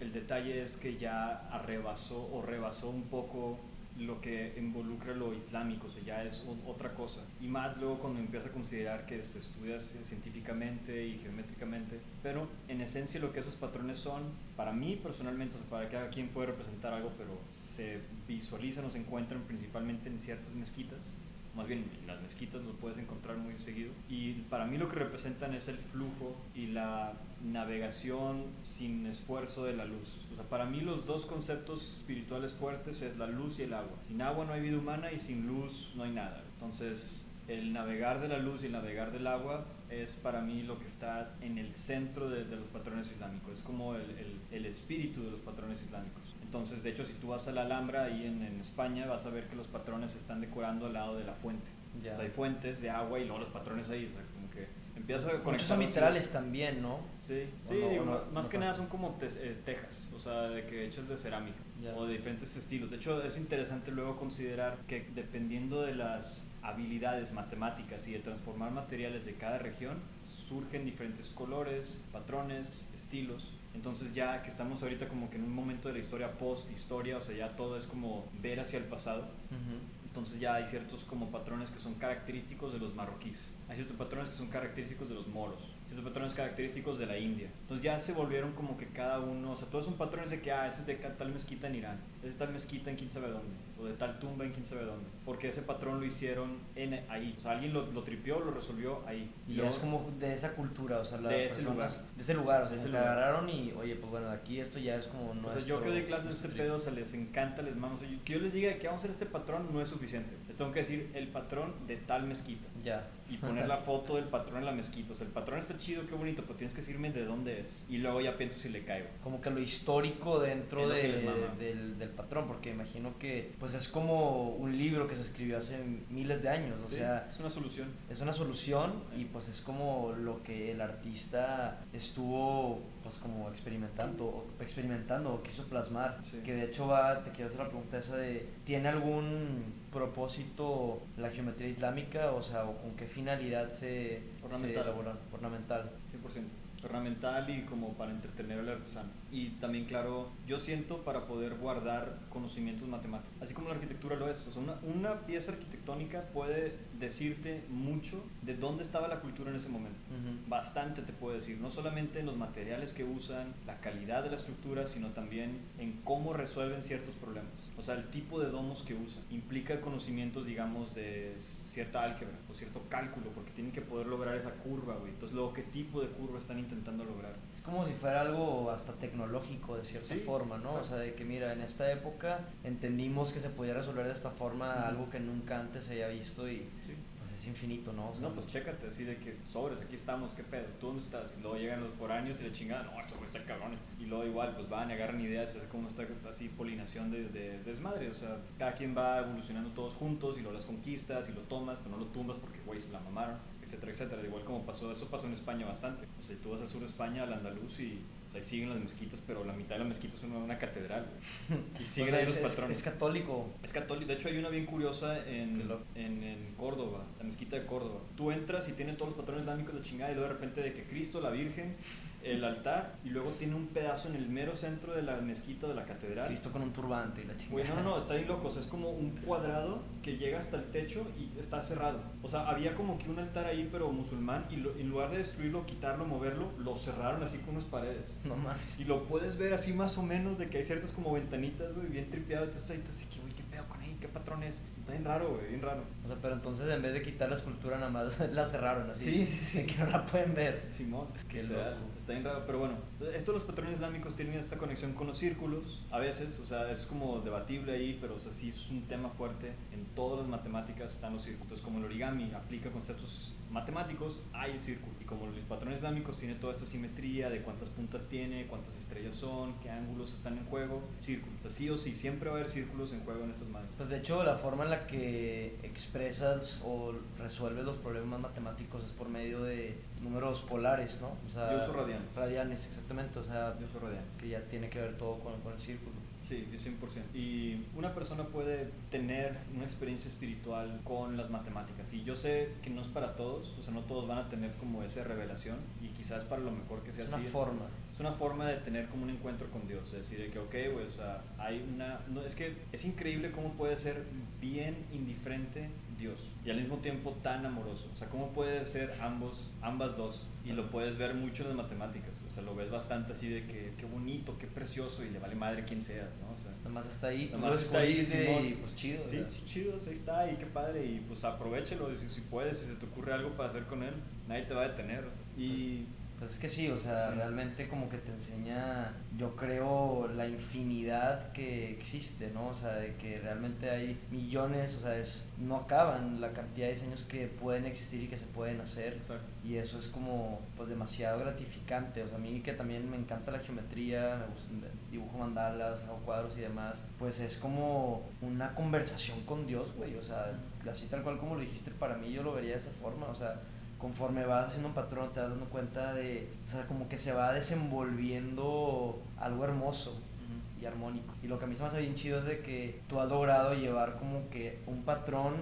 el detalle es que ya arrebasó o rebasó un poco lo que involucra lo islámico, o sea, ya es otra cosa. Y más luego cuando empieza a considerar que se estudia científicamente y geométricamente. Pero en esencia lo que esos patrones son, para mí personalmente, o sea, para cada quien puede representar algo, pero se visualizan o se encuentran principalmente en ciertas mezquitas más bien en las mezquitas lo puedes encontrar muy seguido. Y para mí lo que representan es el flujo y la navegación sin esfuerzo de la luz. O sea, para mí los dos conceptos espirituales fuertes es la luz y el agua. Sin agua no hay vida humana y sin luz no hay nada. Entonces, el navegar de la luz y el navegar del agua es para mí lo que está en el centro de, los patrones islámicos, es como el, el, espíritu de los patrones islámicos. Entonces, de hecho, si tú vas a la Alhambra ahí en, en España, vas a ver que los patrones están decorando al lado de la fuente. O sea, hay fuentes de agua y luego los patrones ahí, o sea, como que a conectar. Muchos son literales también, ¿no? Sí, sí, más que nada son como eh, tejas, o sea, de que hechas de cerámica o de diferentes estilos. De hecho, es interesante luego considerar que dependiendo de las habilidades matemáticas y de transformar materiales de cada región, surgen diferentes colores, patrones, estilos. Entonces ya que estamos ahorita como que en un momento de la historia post-historia, o sea, ya todo es como ver hacia el pasado. Entonces ya hay ciertos como patrones que son característicos de los marroquíes. Hay ciertos patrones que son característicos de los moros ciertos patrones característicos de la India. Entonces ya se volvieron como que cada uno, o sea, todos son patrones de que, ah, ese es de tal mezquita en Irán, ese es tal mezquita en quién sabe dónde, o de tal tumba en quién sabe dónde, porque ese patrón lo hicieron en, ahí, o sea, alguien lo, lo tripió, lo resolvió ahí. Y, es como de esa cultura, o sea, las de ese lugar. De ese lugar, o sea, se agarraron y, oye, pues bueno, aquí esto ya es como nuestro, O sea, yo que doy clases de este pedo, o sea, les encanta, les mando, que yo les diga que vamos a hacer este patrón no es suficiente, les tengo que decir el patrón de tal mezquita. Ya y poner la foto del patrón en la mezquita. O sea, el patrón está chido, qué bonito, pero tienes que decirme de dónde es. Y luego ya pienso si le caigo. Como que lo histórico dentro de, del, del, patrón, porque imagino que pues es como un libro que se escribió hace miles de años. O sea, es una solución. Es una solución y pues es como lo que el artista estuvo pues como experimentando, experimentando o quiso plasmar. Que de hecho va, te quiero hacer la pregunta esa de, ¿tiene algún propósito la geometría islámica? O sea, ¿o con qué finalidad se, ornamental. se elabora? Ornamental. 100%. Ornamental y como para entretener al artesano y también, claro, yo siento para poder guardar conocimientos matemáticos, así como la arquitectura lo es. O sea, una, una pieza arquitectónica puede decirte mucho de dónde estaba la cultura en ese momento. Bastante te puede decir, no solamente en los materiales que usan, la calidad de la estructura, sino también en cómo resuelven ciertos problemas. O sea, el tipo de domos que usan implica conocimientos, digamos, de cierta álgebra o cierto cálculo, porque tienen que poder lograr esa curva, güey. Entonces, luego, ¿qué tipo de curva están intentando lograr? Es como si fuera algo hasta tecnológico lógico de cierta forma, ¿no? O sea, de que mira, en esta época entendimos que se podía resolver de esta forma algo que nunca antes se había visto y pues es infinito, ¿no? no, pues chécate, así de que sobres, aquí estamos, ¿qué pedo? ¿Tú dónde estás? Y luego llegan los foráneos y le chingan, no, esto está cabrón. Y luego igual, pues van y agarran ideas, es como esta así polinación de, de, desmadre, o sea, cada quien va evolucionando todos juntos y luego las conquistas y lo tomas, pero no lo tumbas porque, güey, se la mamaron, etcétera, etcétera. Igual como pasó, eso pasó en España bastante. O sea, tú vas al sur de España, al andaluz y ahí siguen las mezquitas, pero la mitad de la mezquita es una, catedral, Y siguen ahí los patrones. Es, católico. Es católico. De hecho, hay una bien curiosa en, en, en, Córdoba, la mezquita de Córdoba. Tú entras y tiene todos los patrones islámicos de chingada, y luego de repente de que Cristo, la Virgen, el altar y luego tiene un pedazo en el mero centro de la mezquita de la catedral. Visto con un turbante y la chingada. no, no, no, está ahí loco. es como un cuadrado que llega hasta el techo y está cerrado. O sea, había como que un altar ahí, pero musulmán, y en lugar de destruirlo, quitarlo, moverlo, lo cerraron así con unas paredes. No mames. Y lo puedes ver así más o menos de que hay ciertas como ventanitas, güey, bien tripeado. Estás ahí, así que, güey, ¿qué pedo con él? ¿Qué patrón es? Está bien raro, güey, bien raro. O sea, pero entonces en vez de quitar la escultura, nada más la cerraron así. Sí, sí, sí. Que no la pueden ver. Simón. Qué loco. Está bien raro, pero bueno, esto los patrones islámicos tienen esta conexión con los círculos, a veces, o sea, es como debatible ahí, pero o sea, sí es un tema fuerte. En todas las matemáticas están los círculos, como el origami aplica conceptos matemáticos, hay el círculo. Y como los patrones islámicos tiene toda esta simetría de cuántas puntas tiene, cuántas estrellas son, qué ángulos están en juego, círculo. O sea, sí o sí, siempre va a haber círculos en juego en estas madres. Pues de hecho, la forma en la que expresas o resuelves los problemas matemáticos es por medio de números polares, ¿no? O sea, Yo uso radianes. Radianes, exactamente. O sea, Yo uso radianes. Que ya tiene que ver todo con, con el círculo. Sí, 100%. Y una persona puede tener una experiencia espiritual con las matemáticas. Y yo sé que no es para todos, o sea, no todos van a tener como esa revelación y quizás para lo mejor que sea es así. Es una forma. Es una forma de tener como un encuentro con Dios, es decir, de que, ok, güey, o sea, hay una... No, es que es increíble cómo puede ser bien indiferente Dios y al mismo tiempo tan amoroso. O sea, ¿cómo puede ser ambos, ambas dos? Y lo puedes ver mucho en las matemáticas. O sea, lo ves bastante así de que qué bonito, qué precioso y le vale madre quien seas, ¿no? O sea, Nada más está ahí, tú Nada lo más está ahí, Simón. y pues chido. Sí, chido, ahí está, y qué padre, y pues aprovechalo, si, si puedes, si se te ocurre algo para hacer con él, nadie te va a detener, o sea, y Pues es que sí, o sea, Sí. realmente como que te enseña, yo creo, la infinidad que existe, ¿no? O sea, de que realmente hay millones, o sea, es, no acaban la cantidad de diseños que pueden existir y que se pueden hacer. exacto. Y eso es como, pues, demasiado gratificante. O sea, a mí que también me encanta la geometría, me gusta, dibujo mandalas, hago cuadros y demás, pues es como una conversación con Dios, güey. O sea, así tal cual como lo dijiste, para mí yo lo vería de esa forma. O sea, conforme vas haciendo un patrón te vas dando cuenta de, o sea, como que se va desenvolviendo algo hermoso y armónico. Y lo que a mí se me hace bien chido es de que tú has logrado llevar como que un patrón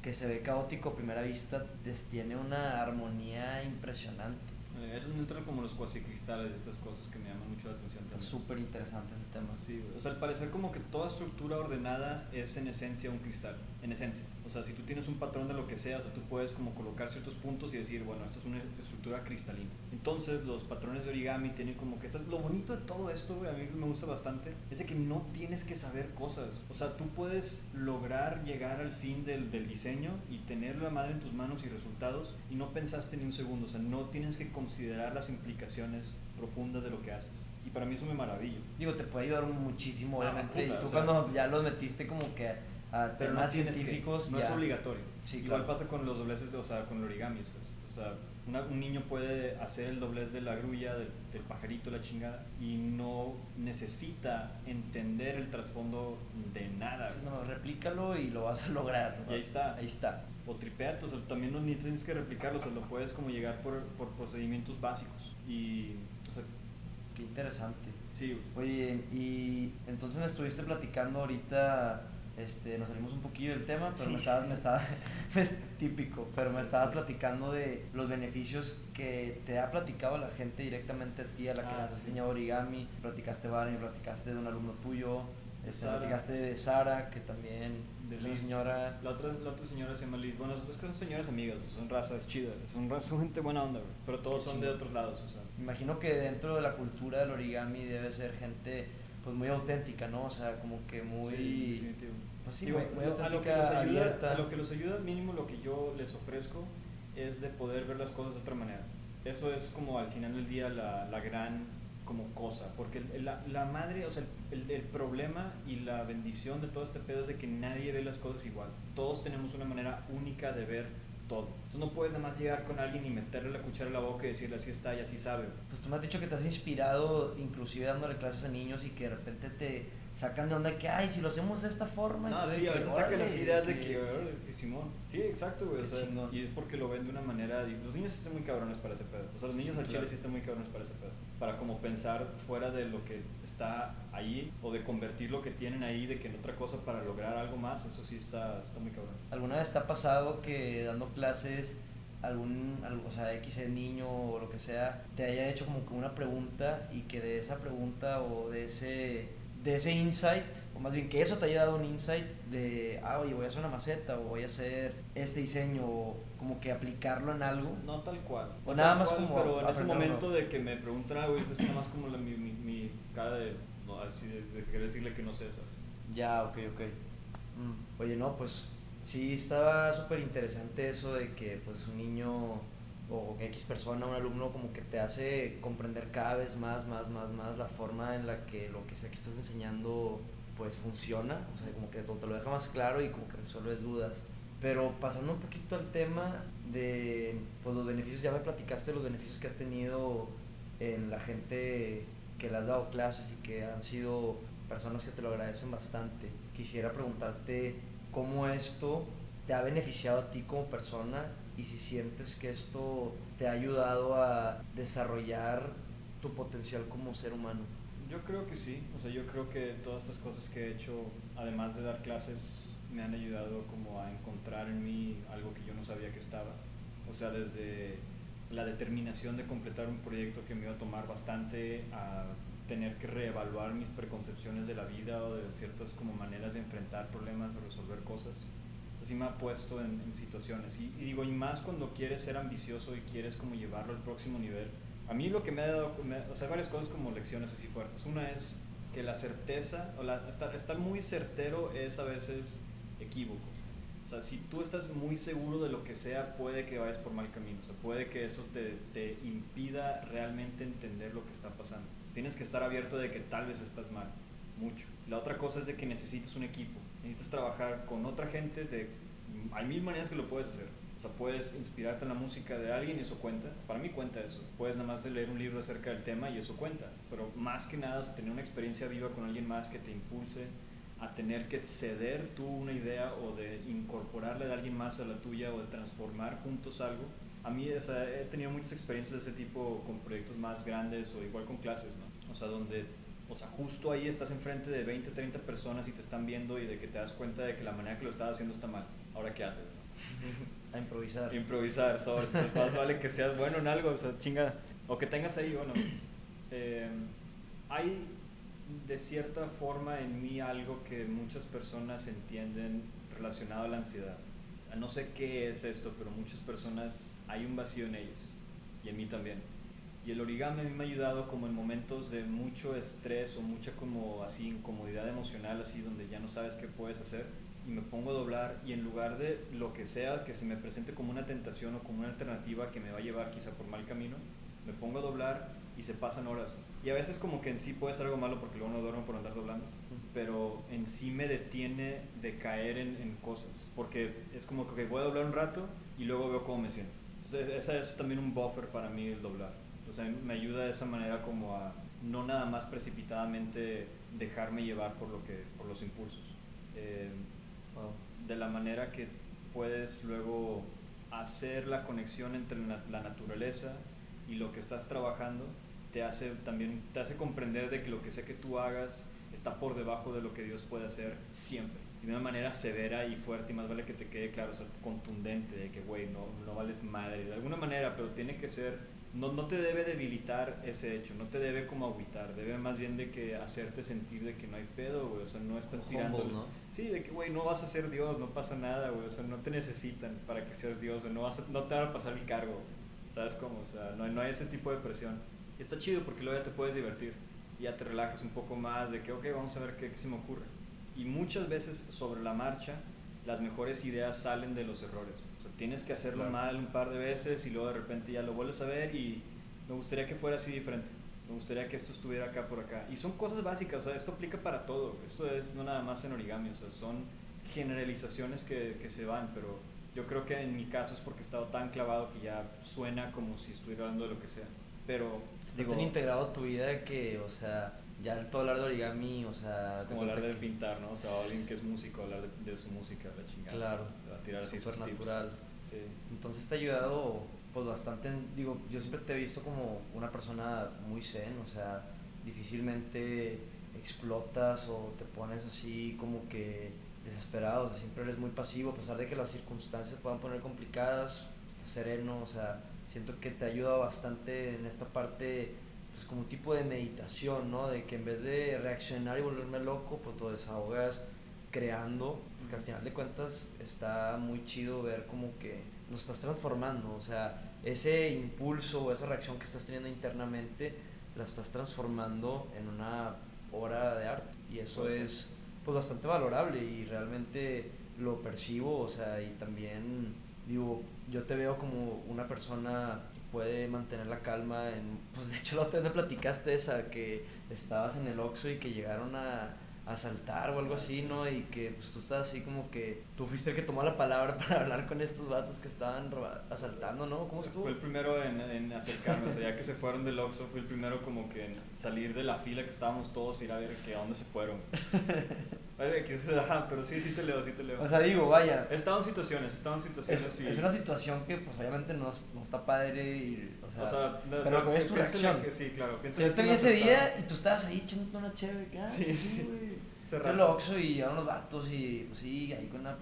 que se ve caótico a primera vista tiene una armonía impresionante. Eh, Es donde entran como los cuasicristales y estas cosas que me llaman mucho la atención Está súper interesante ese tema. Sí, o sea, al parecer como que toda estructura ordenada es en esencia un cristal, en esencia. O sea, si tú tienes un patrón de lo que sea, o sea, tú puedes como colocar ciertos puntos y decir, bueno, esta es una estructura cristalina. Entonces, los patrones de origami tienen como que estas, lo bonito de todo esto, güey, a mí me gusta bastante, es de que no tienes que saber cosas. O sea, tú puedes lograr llegar al fin del, del diseño y tener la madre en tus manos y resultados y no pensaste ni un segundo, o sea, no tienes que considerar las implicaciones profundas de lo que haces. Y para mí eso me maravilla. Digo, te puede ayudar muchísimo, Ah, obviamente. puta, y tú o sea- cuando ya los metiste como que a pero no temas que- científicos, no ya. es obligatorio. Sí, Igual claro. pasa con los dobleces, o sea, con el origami. ¿sabes? O sea, una- un niño puede hacer el doblez de la grulla, del, del pajarito, la chingada, y no necesita entender el trasfondo de nada. Sí, no, replícalo y lo vas a lograr. Y ahí está. Ahí está. O tripeate, o sea, también no ni tienes que replicarlo, o sea, lo puedes como llegar por, por procedimientos básicos. Y, o sea, Qué interesante. sí. Oye, y entonces me estuviste platicando ahorita, este, nos salimos un poquillo del tema, pero me Sí, estabas, sí, me estaba, es típico, pero me estabas platicando de los beneficios que te ha platicado la gente directamente a ti, a la que Ah, les has enseñado origami, platicaste Barney, platicaste de un alumno tuyo, este, platicaste de Sara, que también De es una señora... La otra, la otra señora se llama Liz. Bueno, es que son señoras amigas, son razas chidas, son, razas, son gente buena onda, güey. Pero todos Qué son de chingón. otros lados, o sea. Me imagino que dentro de la cultura del origami debe ser gente pues muy auténtica, ¿no? O sea, como que muy... Pues sí, Digo, muy, muy lo- a lo que los ayuda, a lo que los ayuda mínimo lo que yo les ofrezco es de poder ver las cosas de otra manera. Eso es como al final del día la, la gran como cosa, porque la, la madre, o sea, el, el problema y la bendición de todo este pedo es de que nadie ve las cosas igual. Todos tenemos una manera única de ver todo. Tú no puedes nada más llegar con alguien y meterle la cuchara en la boca y decirle así está y así sabe. Pues tú me has dicho que te has inspirado inclusive dándole clases a niños y que de repente te sacan de onda que, ay, si lo hacemos de esta forma. No, sí, a veces sacan las ideas de que, órale, sí, Simón. Sí, exacto, güey. O sea, chingón. y es porque lo ven de una manera. Los niños están muy cabrones para ese pedo. O sea, los niños Sí, al chile sí están muy cabrones para ese pedo. Para como pensar fuera de lo que está ahí o de convertir lo que tienen ahí de que en otra cosa para lograr algo más. Eso sí está, está muy cabrón. ¿Alguna vez te ha pasado que dando clases algún, o sea, X niño o lo que sea, te haya hecho como que una pregunta y que de esa pregunta o de ese, de ese insight, o más bien que eso te haya dado un insight de, ah, oye, voy a hacer una maceta o voy a hacer este diseño o como que aplicarlo en algo? No tal cual. O nada tal más cual, como Pero en ese momento de que me preguntan algo, eso es nada más como la- mi, mi, mi cara de. No, así de, de querer decirle que no sé, ¿sabes? Ya, ok, ok. Mm, Oye, no, pues sí estaba súper interesante eso de que pues un niño o X persona, un alumno como que te hace comprender cada vez más, más, más, más la forma en la que lo que sea que estás enseñando pues funciona, o sea, como que te lo deja más claro y como que resuelves dudas. Pero pasando un poquito al tema de pues los beneficios, ya me platicaste los beneficios que ha tenido en la gente que le has dado clases y que han sido personas que te lo agradecen bastante. Quisiera preguntarte cómo esto te ha beneficiado a ti como persona y si sientes que esto te ha ayudado a desarrollar tu potencial como ser humano. Yo creo que sí, o sea, yo creo que todas estas cosas que he hecho, además de dar clases, me han ayudado como a encontrar en mí algo que yo no sabía que estaba. O sea, desde la determinación de completar un proyecto que me iba a tomar bastante, a tener que reevaluar mis preconcepciones de la vida o de ciertas como maneras de enfrentar problemas o resolver cosas. Así me ha puesto en, situaciones. Y, digo, y más cuando quieres ser ambicioso y quieres como llevarlo al próximo nivel. A mí lo que me ha dado, o sea, hay varias cosas como lecciones así fuertes. Una es que la certeza, o la, estar, estar muy certero es a veces equívoco. O sea, si tú estás muy seguro de lo que sea, puede que vayas por mal camino. O sea, puede que eso te, te impida realmente entender lo que está pasando. tienes que estar abierto de que tal vez estás mal, mucho. La otra cosa es de que necesitas un equipo. Necesitas trabajar con otra gente. De, hay mil maneras que lo puedes hacer. O sea, puedes inspirarte en la música de alguien y eso cuenta. Para mí cuenta eso. Puedes nada más leer un libro acerca del tema y eso cuenta. Pero más que nada, tener una experiencia viva con alguien más que te impulse a tener que ceder tú una idea o de incorporarle a alguien más a la tuya o de transformar juntos algo. A mí, o sea, he tenido muchas experiencias de ese tipo con proyectos más grandes o igual con clases, ¿no? O sea, donde, o sea, justo ahí estás enfrente de 20, 30 personas y te están viendo y de que te das cuenta de que la manera que lo estás haciendo está mal. Ahora, ¿qué haces? A improvisar. Improvisar, ¿sabes? más vale que seas bueno en algo, o sea, chinga. O que tengas ahí, bueno. Eh, hay de cierta forma en mí algo que muchas personas entienden relacionado a la ansiedad. No sé qué es esto, pero muchas personas hay un vacío en ellas y en mí también. Y el origami a mí me ha ayudado como en momentos de mucho estrés o mucha como así incomodidad emocional, así donde ya no sabes qué puedes hacer y me pongo a doblar y en lugar de lo que sea que se me presente como una tentación o como una alternativa que me va a llevar quizá por mal camino, me pongo a doblar y se pasan horas. Y a veces como que en sí puede ser algo malo porque luego no duermo por andar doblando, pero en sí me detiene de caer en, en cosas, porque es como que voy a doblar un rato y luego veo cómo me siento. Entonces esa es también un buffer para mí el doblar. O sea, me ayuda de esa manera como a no nada más precipitadamente dejarme llevar por, lo que, por los impulsos. Eh, de la manera que puedes luego hacer la conexión entre la naturaleza y lo que estás trabajando te hace también te hace comprender de que lo que sea que tú hagas está por debajo de lo que Dios puede hacer siempre. Y de una manera severa y fuerte y más vale que te quede claro, o sea, contundente de que güey, no, no vales madre. De alguna manera, pero tiene que ser no, no te debe debilitar ese hecho, no te debe como agüitar, debe más bien de que hacerte sentir de que no hay pedo, güey, o sea, no estás tirando. ¿no? Sí, de que, güey, no vas a ser Dios, no pasa nada, güey, o sea, no te necesitan para que seas Dios, no, vas no te van a pasar el cargo, ¿sabes cómo? O sea, no, no hay ese tipo de presión. Y está chido porque luego ya te puedes divertir. Ya te relajas un poco más de que, ok, vamos a ver qué, qué se me ocurre. Y muchas veces sobre la marcha, las mejores ideas salen de los errores. O sea, tienes que hacerlo mal un par de veces y luego de repente ya lo vuelves a ver y me gustaría que fuera así diferente. Me gustaría que esto estuviera acá por acá. Y son cosas básicas, o sea, esto aplica para todo. Esto es no nada más en origami, o sea, son generalizaciones que, que se van, pero yo creo que en mi caso es porque he estado tan clavado que ya suena como si estuviera hablando de lo que sea. Pero. Está tan integrado tu vida que, o sea, ya todo hablar de origami, o sea. Es como hablar de pintar, ¿no? O sea, alguien que es músico, hablar de, su música, la chingada. Claro. Tirar así natural. Sí. Entonces te ha ayudado, pues bastante. digo, yo siempre te he visto como una persona muy zen, o sea, difícilmente explotas o te pones así como que desesperado, o sea, siempre eres muy pasivo, a pesar de que las circunstancias se puedan poner complicadas, estás sereno, o sea siento que te ayuda bastante en esta parte, pues como un tipo de meditación, ¿no? De que en vez de reaccionar y volverme loco, pues lo desahogas creando, porque al final de cuentas está muy chido ver como que lo estás transformando, o sea, ese impulso o esa reacción que estás teniendo internamente la estás transformando en una obra de arte y eso pues es pues bastante valorable y realmente lo percibo, o sea, y también digo, yo te veo como una persona puede mantener la calma en, pues de hecho la otra vez me platicaste esa, que estabas en el Oxxo y que llegaron a, asaltar o algo así, ¿no? Y que pues tú estás así como que tú fuiste el que tomó la palabra para hablar con estos vatos que estaban asaltando, ¿no? ¿Cómo estuvo? Fue el primero en, en acercarme, o sea, ya que se fueron del Oxxo, fui el primero como que en salir de la fila que estábamos todos, ir a ver que a dónde se fueron. pero sí, sí te leo, sí te leo. O sea, digo, vaya. He estado en situaciones, he estado en situaciones es, es una situación que, pues, obviamente no, no está padre y, o sea, o sea no, pero no, es tu reacción. Que, sí, claro. yo te vi ese día y tú estabas ahí echando una chévere, ¿qué? Sí, sí, Fue el Oxxo y llegaron los vatos y, pues, sí, ahí con una...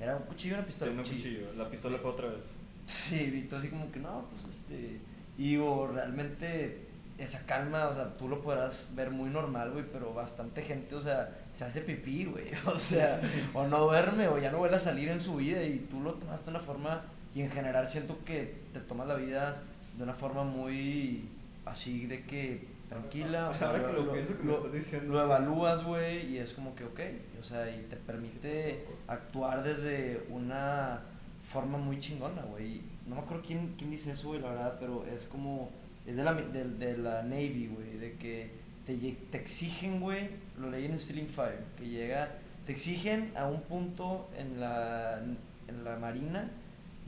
Era un cuchillo y una pistola. Sí, un cuchillo. La pistola fue otra vez. Sí, y tú así como que, no, pues, este... Y digo, realmente esa calma, o sea, tú lo podrás ver muy normal, güey, pero bastante gente, o sea, se hace pipí, güey, o sea, o no duerme, o ya no vuelve a salir en su vida y tú lo tomaste de una forma, y en general siento que te tomas la vida de una forma muy así de que tranquila, o sea, Ahora que lo, lo, pienso que lo- me estás diciendo. lo sí. evalúas, güey, y es como que, ok, o sea, y te permite Sí, actuar desde una forma muy chingona, güey. No me acuerdo quién, quién dice eso, güey, la verdad, pero es como, es de la, de, de la Navy, güey, de que te, te exigen, güey, lo leí en Stealing Fire, que llega, te exigen a un punto en la, en la marina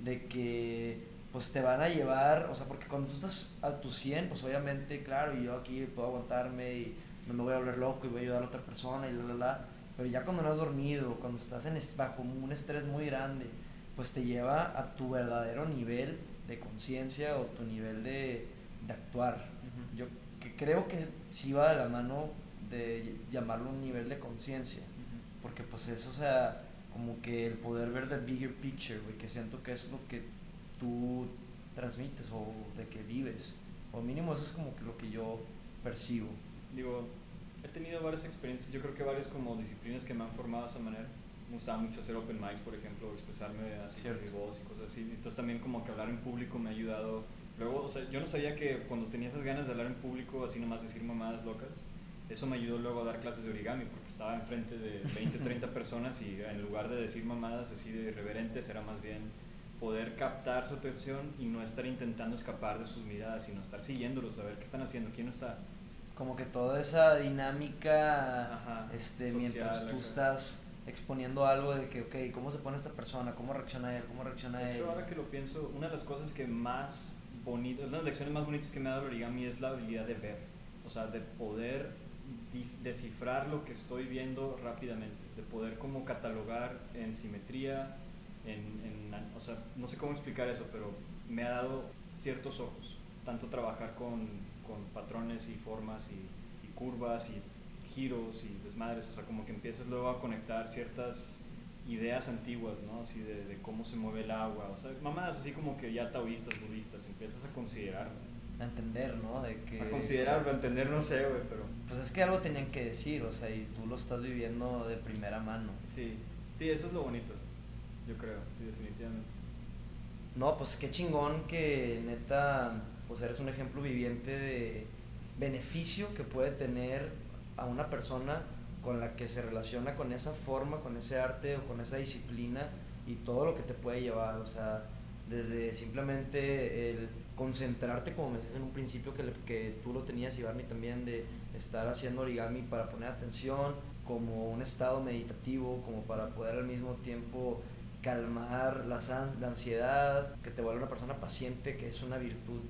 de que pues te van a llevar, o sea, porque cuando tú estás a tu 100, pues obviamente, claro, y yo aquí puedo aguantarme y no me voy a volver loco y voy a ayudar a otra persona y la, la, la, pero ya cuando no has dormido, cuando estás en, bajo un estrés muy grande, pues te lleva a tu verdadero nivel de conciencia o tu nivel de, de actuar. Yo que creo que sí va de la mano de llamarlo un nivel de conciencia. Porque pues eso, o sea, como que el poder ver the bigger picture, güey, que siento que eso es lo que tú transmites o de que vives. O mínimo eso es como que lo que yo percibo. Digo, he tenido varias experiencias, yo creo que varias como disciplinas que me han formado de esa manera. Me gustaba mucho hacer open mics, por ejemplo, expresarme así con mi voz y cosas así. Entonces también como que hablar en público me ha ayudado. Luego, o sea, yo no sabía que cuando tenía esas ganas de hablar en público, así nomás decir mamadas locas, eso me ayudó luego a dar clases de origami, porque estaba enfrente de 20, 30 personas y en lugar de decir mamadas así de irreverentes, era más bien poder captar su atención y no estar intentando escapar de sus miradas, sino estar siguiéndolos, a ver qué están haciendo, quién no está. Como que toda esa dinámica, Ajá, este, social mientras tú estás exponiendo algo de que, ok, ¿cómo se pone esta persona? ¿Cómo reacciona él? ¿Cómo reacciona De él? hecho, ahora que lo pienso, una de las cosas que más bonitas, una de las lecciones más bonitas que me ha dado el origami es la habilidad de ver, o sea, de poder descifrar lo que estoy viendo rápidamente, de poder como catalogar en simetría, en, en- o sea, no sé cómo explicar eso, pero me ha dado ciertos ojos, tanto trabajar con, con patrones y formas y, y curvas y giros y desmadres, o sea, como que empiezas luego a conectar ciertas ideas antiguas, ¿no? Así de, de cómo se mueve el agua, o sea, mamadas así como que ya taoístas, budistas, empiezas a considerarlo. A entender, ¿no? De que... A considerarlo, a entender, no sé, güey, pero... Pues es que algo tenían que decir, o sea, y tú lo estás viviendo de primera mano. Sí, sí, eso es lo bonito, yo creo, sí, definitivamente. No, pues qué chingón que neta, pues eres un ejemplo viviente de beneficio que puede tener a una persona con la que se relaciona con esa forma, con ese arte o con esa disciplina y todo lo que te puede llevar, o sea, desde simplemente el concentrarte, como me decías en un principio, que, le- que tú lo tenías y Barney también, de estar haciendo origami para poner atención, como un estado meditativo, como para poder al mismo tiempo calmar ans- la ansiedad, que te vuelva una persona paciente, que es una virtud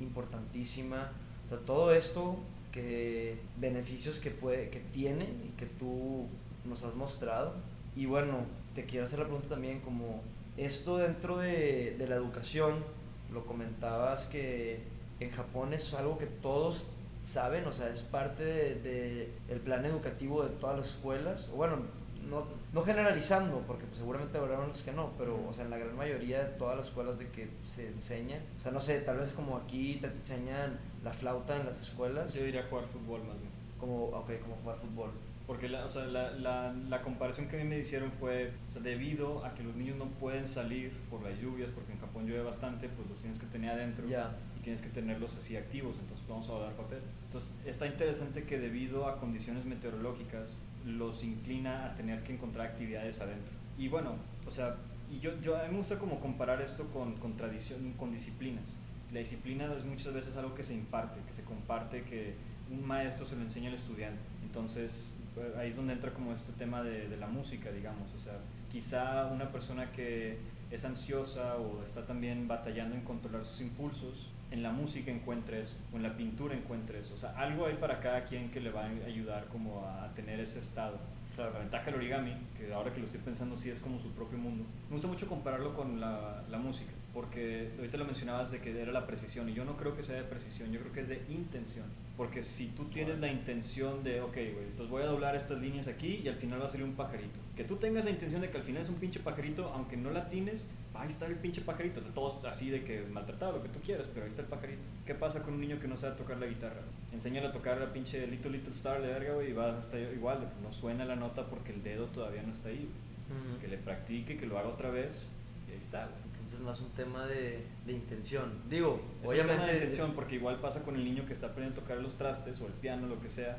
importantísima. O sea, todo esto, que beneficios que, puede, que tiene y que tú nos has mostrado. Y bueno, te quiero hacer la pregunta también como esto dentro de, de la educación, lo comentabas que en Japón es algo que todos saben, o sea, es parte del de, plan educativo de todas las escuelas, bueno, no, no generalizando, porque pues, seguramente habrá unos que no, pero o sea, en la gran mayoría de todas las escuelas de que se enseña, o sea, no sé, tal vez como aquí te enseñan la flauta en las escuelas, Yo diría jugar fútbol más bien. como, ok, como jugar fútbol. Porque la, o sea, la, la, la comparación que a mí me hicieron fue, o sea, debido a que los niños no pueden salir por las lluvias, porque en Japón llueve bastante, pues los tienes que tener adentro y tienes que tenerlos así activos, entonces vamos a dar papel. Entonces está interesante que debido a condiciones meteorológicas los inclina a tener que encontrar actividades adentro. Y bueno, o sea, y yo, yo a mí me gusta como comparar esto con, con tradición, con disciplinas. La disciplina es muchas veces algo que se imparte, que se comparte, que un maestro se lo enseña al estudiante. Entonces, eh, ahí es donde entra como este tema de, de la música, digamos. O sea, quizá una persona que es ansiosa o está también batallando en controlar sus impulsos, en la música encuentre eso, o en la pintura encuentre eso. O sea, algo hay para cada quien que le va a ayudar como a, tener ese estado. Claro. La ventaja del origami, que ahora que lo estoy pensando sí es como su propio mundo, me gusta mucho compararlo con la, la música, porque ahorita lo mencionabas de que era la precisión y yo no creo que sea de precisión, yo creo que es de intención. Porque si tú tienes la intención de, ok, güey, entonces voy a doblar estas líneas aquí y al final va a salir un pajarito. Que tú tengas la intención de que al final es un pinche pajarito, aunque no la tienes, va a estar el pinche pajarito. De todos así de que maltratado, lo que tú quieras, pero ahí está el pajarito. ¿Qué pasa con un niño que no sabe tocar la guitarra? Enséñale a tocar la pinche Little Little Star de verga, güey, y va a estar igual, no suena la nota porque el dedo todavía no está ahí. Que le practique, que lo haga otra vez, y ahí está, güey. Entonces más un tema de, de intención. Digo, es obviamente... Un tema de intención, porque igual pasa con el niño que está aprendiendo a tocar los trastes o el piano, lo que sea,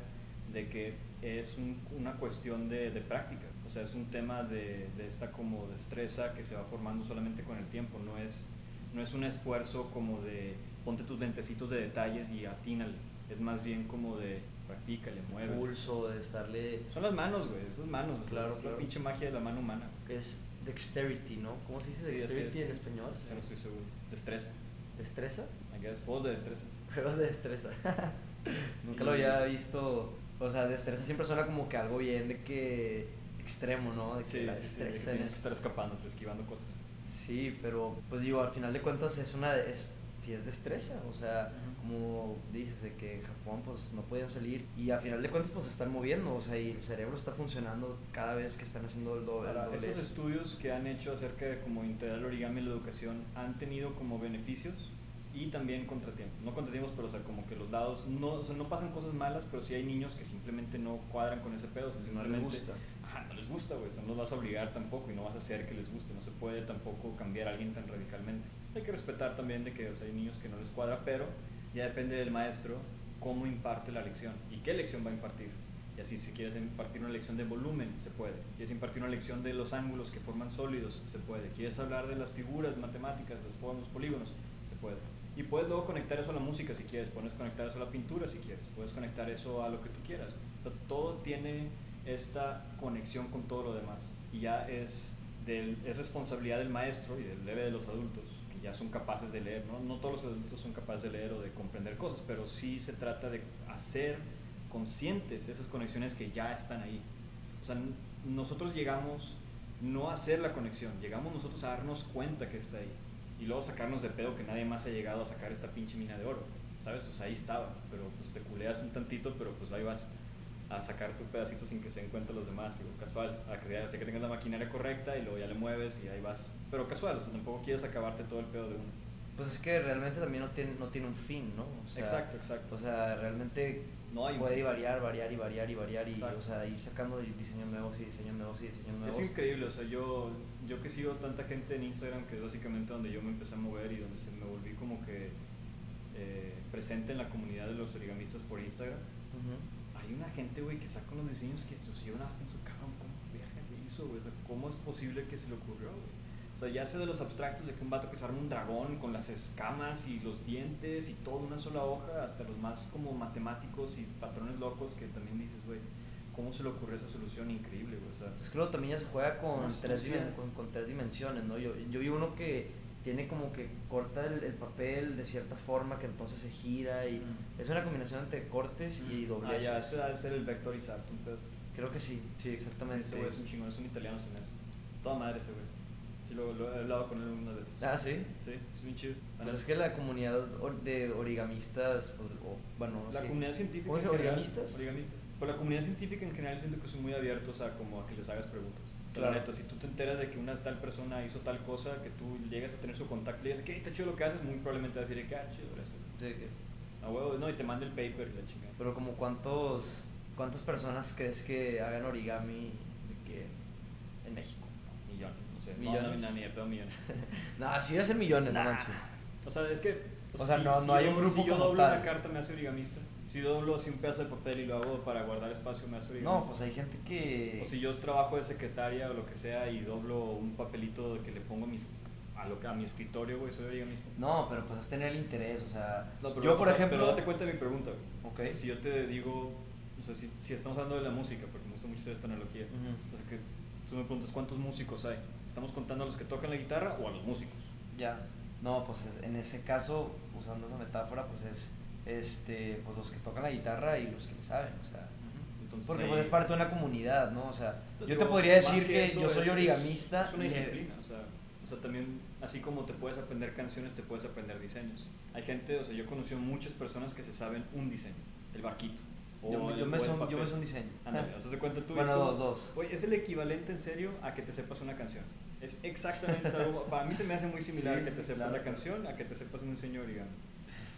de que es un, una cuestión de, de, práctica. O sea, es un tema de, de, esta como destreza que se va formando solamente con el tiempo. No es, no es un esfuerzo como de ponte tus lentecitos de detalles y atínale. Es más bien como de practícale, mueve. Pulso, de estarle... Son las manos, güey, esas manos. Claro, es claro. la pinche magia de la mano humana. Es dexterity, ¿no? ¿Cómo se dice Sí, dexterity es. en español? Yo no estoy seguro. Destreza, ¿Destreza? I guess. Juegos de destreza. Juegos de destreza. Nunca Y- lo había visto. O sea, destreza siempre suena como que algo bien de que extremo, ¿no? De que Sí, la sí, sí, de que destreza en tienes que es- estar escapándote, esquivando cosas. Sí, pero pues digo, al final de cuentas es una es sí es destreza, o sea, como dices de que en Japón pues no podían salir y al final de cuentas pues se están moviendo, o sea, y el cerebro está funcionando cada vez que están haciendo el doble. Ahora, estos estudios que han hecho acerca de cómo integrar el origami en la educación han tenido como beneficios y también contratiempos. No contratiempos, pero o sea, como que los lados, no, o sea, no pasan cosas malas, pero sí hay niños que simplemente no cuadran con ese pedo. O sea, no les gusta. Ajá, no les gusta, güey. O sea, no los vas a obligar tampoco y no vas a hacer que les guste. No se puede tampoco cambiar a alguien tan radicalmente. Hay que respetar también de que o sea, hay niños que no les cuadra, pero ya depende del maestro cómo imparte la lección y qué lección va a impartir. Y así, si quieres impartir una lección de volumen, se puede. Quieres impartir una lección de los ángulos que forman sólidos, se puede. Quieres hablar de las figuras matemáticas, las formas, polígonos, se puede. Y puedes luego conectar eso a la música si quieres, puedes conectar eso a la pintura si quieres, puedes conectar eso a lo que tú quieras. O sea, todo tiene esta conexión con todo lo demás. Y ya es, del, es responsabilidad del maestro y del debe de los adultos, ya son capaces de leer. ¿no? no todos los adultos son capaces de leer o de comprender cosas, pero sí se trata de hacer conscientes esas conexiones que ya están ahí. O sea, nosotros llegamos no a hacer la conexión, llegamos nosotros a darnos cuenta que está ahí. Y luego sacarnos de pedo que nadie más ha llegado a sacar esta pinche mina de oro. ¿Sabes? O sea, ahí estaba, pero pues te culeas un tantito, pero pues ahí vas a sacar tu pedacito sin que se den cuenta los demás, digo, casual, a que, ya- sé que tengas la maquinaria correcta y luego ya le mueves y ahí vas. Pero casual, o sea, tampoco quieres acabarte todo el pedo de uno. Pues es que realmente también no tiene, no tiene un fin, ¿no? O sea, exacto, exacto. O sea, realmente No hay puede variar, variar y variar y variar y, Exacto. o sea, ir sacando diseños nuevos y diseños nuevos y diseños nuevos. Es increíble, o sea, yo, yo que sigo tanta gente en Instagram, que es básicamente donde yo me empecé a mover y donde se me volví como que eh, presente en la comunidad de los origamistas por Instagram. Ujú. Hay una gente, güey, que saca unos diseños que estos yo nada más pienso, cabrón, ¿cómo vergas le hizo, güey? O sea, ¿cómo es posible que se le ocurrió, güey? O sea, ya sé de los abstractos de que un vato que se arma un dragón con las escamas y los dientes y todo una sola hoja, hasta los más como matemáticos y patrones locos que también dices, güey, ¿cómo se le ocurrió esa solución increíble, güey? O sea, Pues creo que también ya se juega con tres, con, con tres dimensiones, ¿no? Yo, yo vi uno que tiene como que corta el, el papel de cierta forma que entonces se gira y Mm. es una combinación entre cortes y Ah, dobleces. ya, ese debe ser el vectorizar, un pedo. Creo que sí, sí, Sí, exactamente. ese güey es un chingón, es un italiano sin eso. Toda madre ese güey. Sí, lo, lo he hablado con él unas veces. Ah, sí. Sí, es bien chido. Pues es que la comunidad de origamistas, pues, o, bueno, no La comunidad científica. ¿Origamistas? Origamistas. Pero la comunidad científica en general siento que son muy abiertos a como a que les hagas preguntas. Claro. La neta, si tú te enteras de que una tal persona hizo tal cosa, que tú llegas a tener su contacto y dices, ¿qué? Está chido lo que haces, muy probablemente vas a decir, ¿qué? Ah, chido, gracias. Sí, que- A huevo, no, y te manda el paper y la chingada. Pero como cuántos, cuántas personas crees que hagan origami de que en México? Millones, no sé. Millones. No, no, ni de pedo millones. Nah, sí debe ser millones, no manches. O sea, es que. O sea, no- no hay un grupo Si yo como doblo tal. una carta, me hace origamista. Si doblo así un pedazo de papel y lo hago para guardar espacio, me hace No, pues hay gente que... O si yo trabajo de secretaria o lo que sea y doblo un papelito que le pongo a, mis, a, lo, que- a mi escritorio, güey, soy origamista. No, pero pues es tener el interés, o sea... No, pero, yo, o por sea, ejemplo... Pero date cuenta de mi pregunta, güey. Ok. O sea, si yo te digo. O sea, si, si estamos hablando de la música, porque me gusta mucho esta analogía. Ujú. O sea, que tú me preguntas cuántos músicos hay. ¿Estamos contando a los que tocan la guitarra o a los músicos? Ya. No, pues es- en ese caso, usando esa metáfora, pues es este, pues los que tocan la guitarra y los que le saben, o sea... Entonces, Porque pues es parte de una comunidad, ¿no? O sea, yo te podría decir que, eso, yo soy es- origamista. Es una disciplina, o sea, o sea, también, así como te puedes aprender canciones, te puedes aprender diseños. Hay gente, o sea, yo he conocido muchas personas que se saben un diseño, el barquito. O yo, yo, me son, yo me son diseño. Ándale, o sea, se cuenta tú. Bueno, dos, dos. Oye, es el equivalente en serio a que te sepas una canción. Es exactamente algo. Para mí se me hace muy similar que te sepas la canción a que te sepas un diseño origami.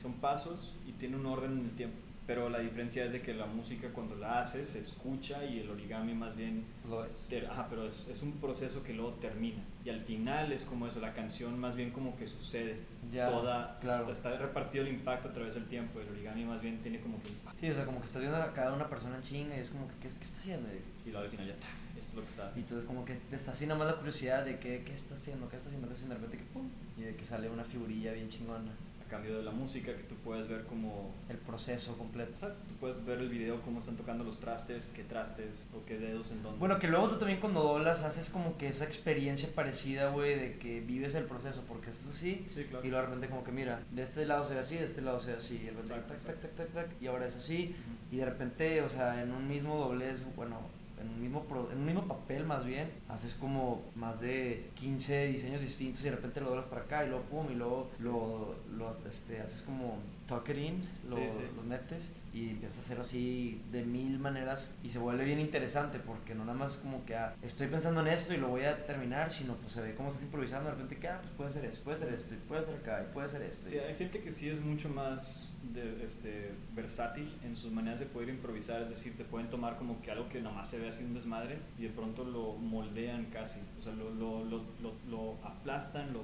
Son pasos y tiene un orden en el tiempo pero la diferencia es de que la música cuando la haces se escucha y el origami más bien lo es. ajá, pero es, es, un proceso que luego termina y al final es como eso, la canción más bien como que sucede, ya, toda, claro. está, está, repartido el impacto a través del tiempo, el origami más bien tiene como que Sí, o sea, como que estás viendo a cada una persona en chinga y es como que, ¿qué, qué está haciendo? Y luego al final ya, esto es lo que está haciendo. Y entonces como que te está haciendo más la curiosidad de qué, qué está haciendo, qué está haciendo, qué está haciendo, de repente que pum, y de que sale una figurilla bien chingona cambio de la música, que tú puedes ver como... El proceso completo. Exacto, tú puedes ver el video, cómo están tocando los trastes, qué trastes o qué dedos en dónde. Bueno, que luego tú también cuando doblas haces como que esa experiencia parecida, güey, de que vives el proceso, porque es así, sí, claro. y luego de repente como que mira, de este lado se ve así, de este lado se ve así, y, el tac, tac, tac, tac, tac, y ahora es así, uh -huh. y de repente, o sea, en un mismo doblez, bueno, en un, mismo pro, en un mismo papel más bien, haces como más de 15 diseños distintos y de repente lo doblas para acá y luego pum y luego lo, lo este, haces como tuck it in, lo, Sí, sí. los metes y empiezas a hacerlo así de mil maneras y se vuelve bien interesante porque no nada más es como que ah, estoy pensando en esto y lo voy a terminar, sino pues se ve cómo estás improvisando de repente que ah, pues puede ser esto, puede ser esto, y puede ser acá, y puede ser esto. Sí, hay gente que sí es mucho más de, este, versátil en sus maneras de poder improvisar, es decir, te pueden tomar como que algo que nada más se ve así un desmadre y de pronto lo moldean casi, o sea, lo, lo, lo, lo, aplastan, lo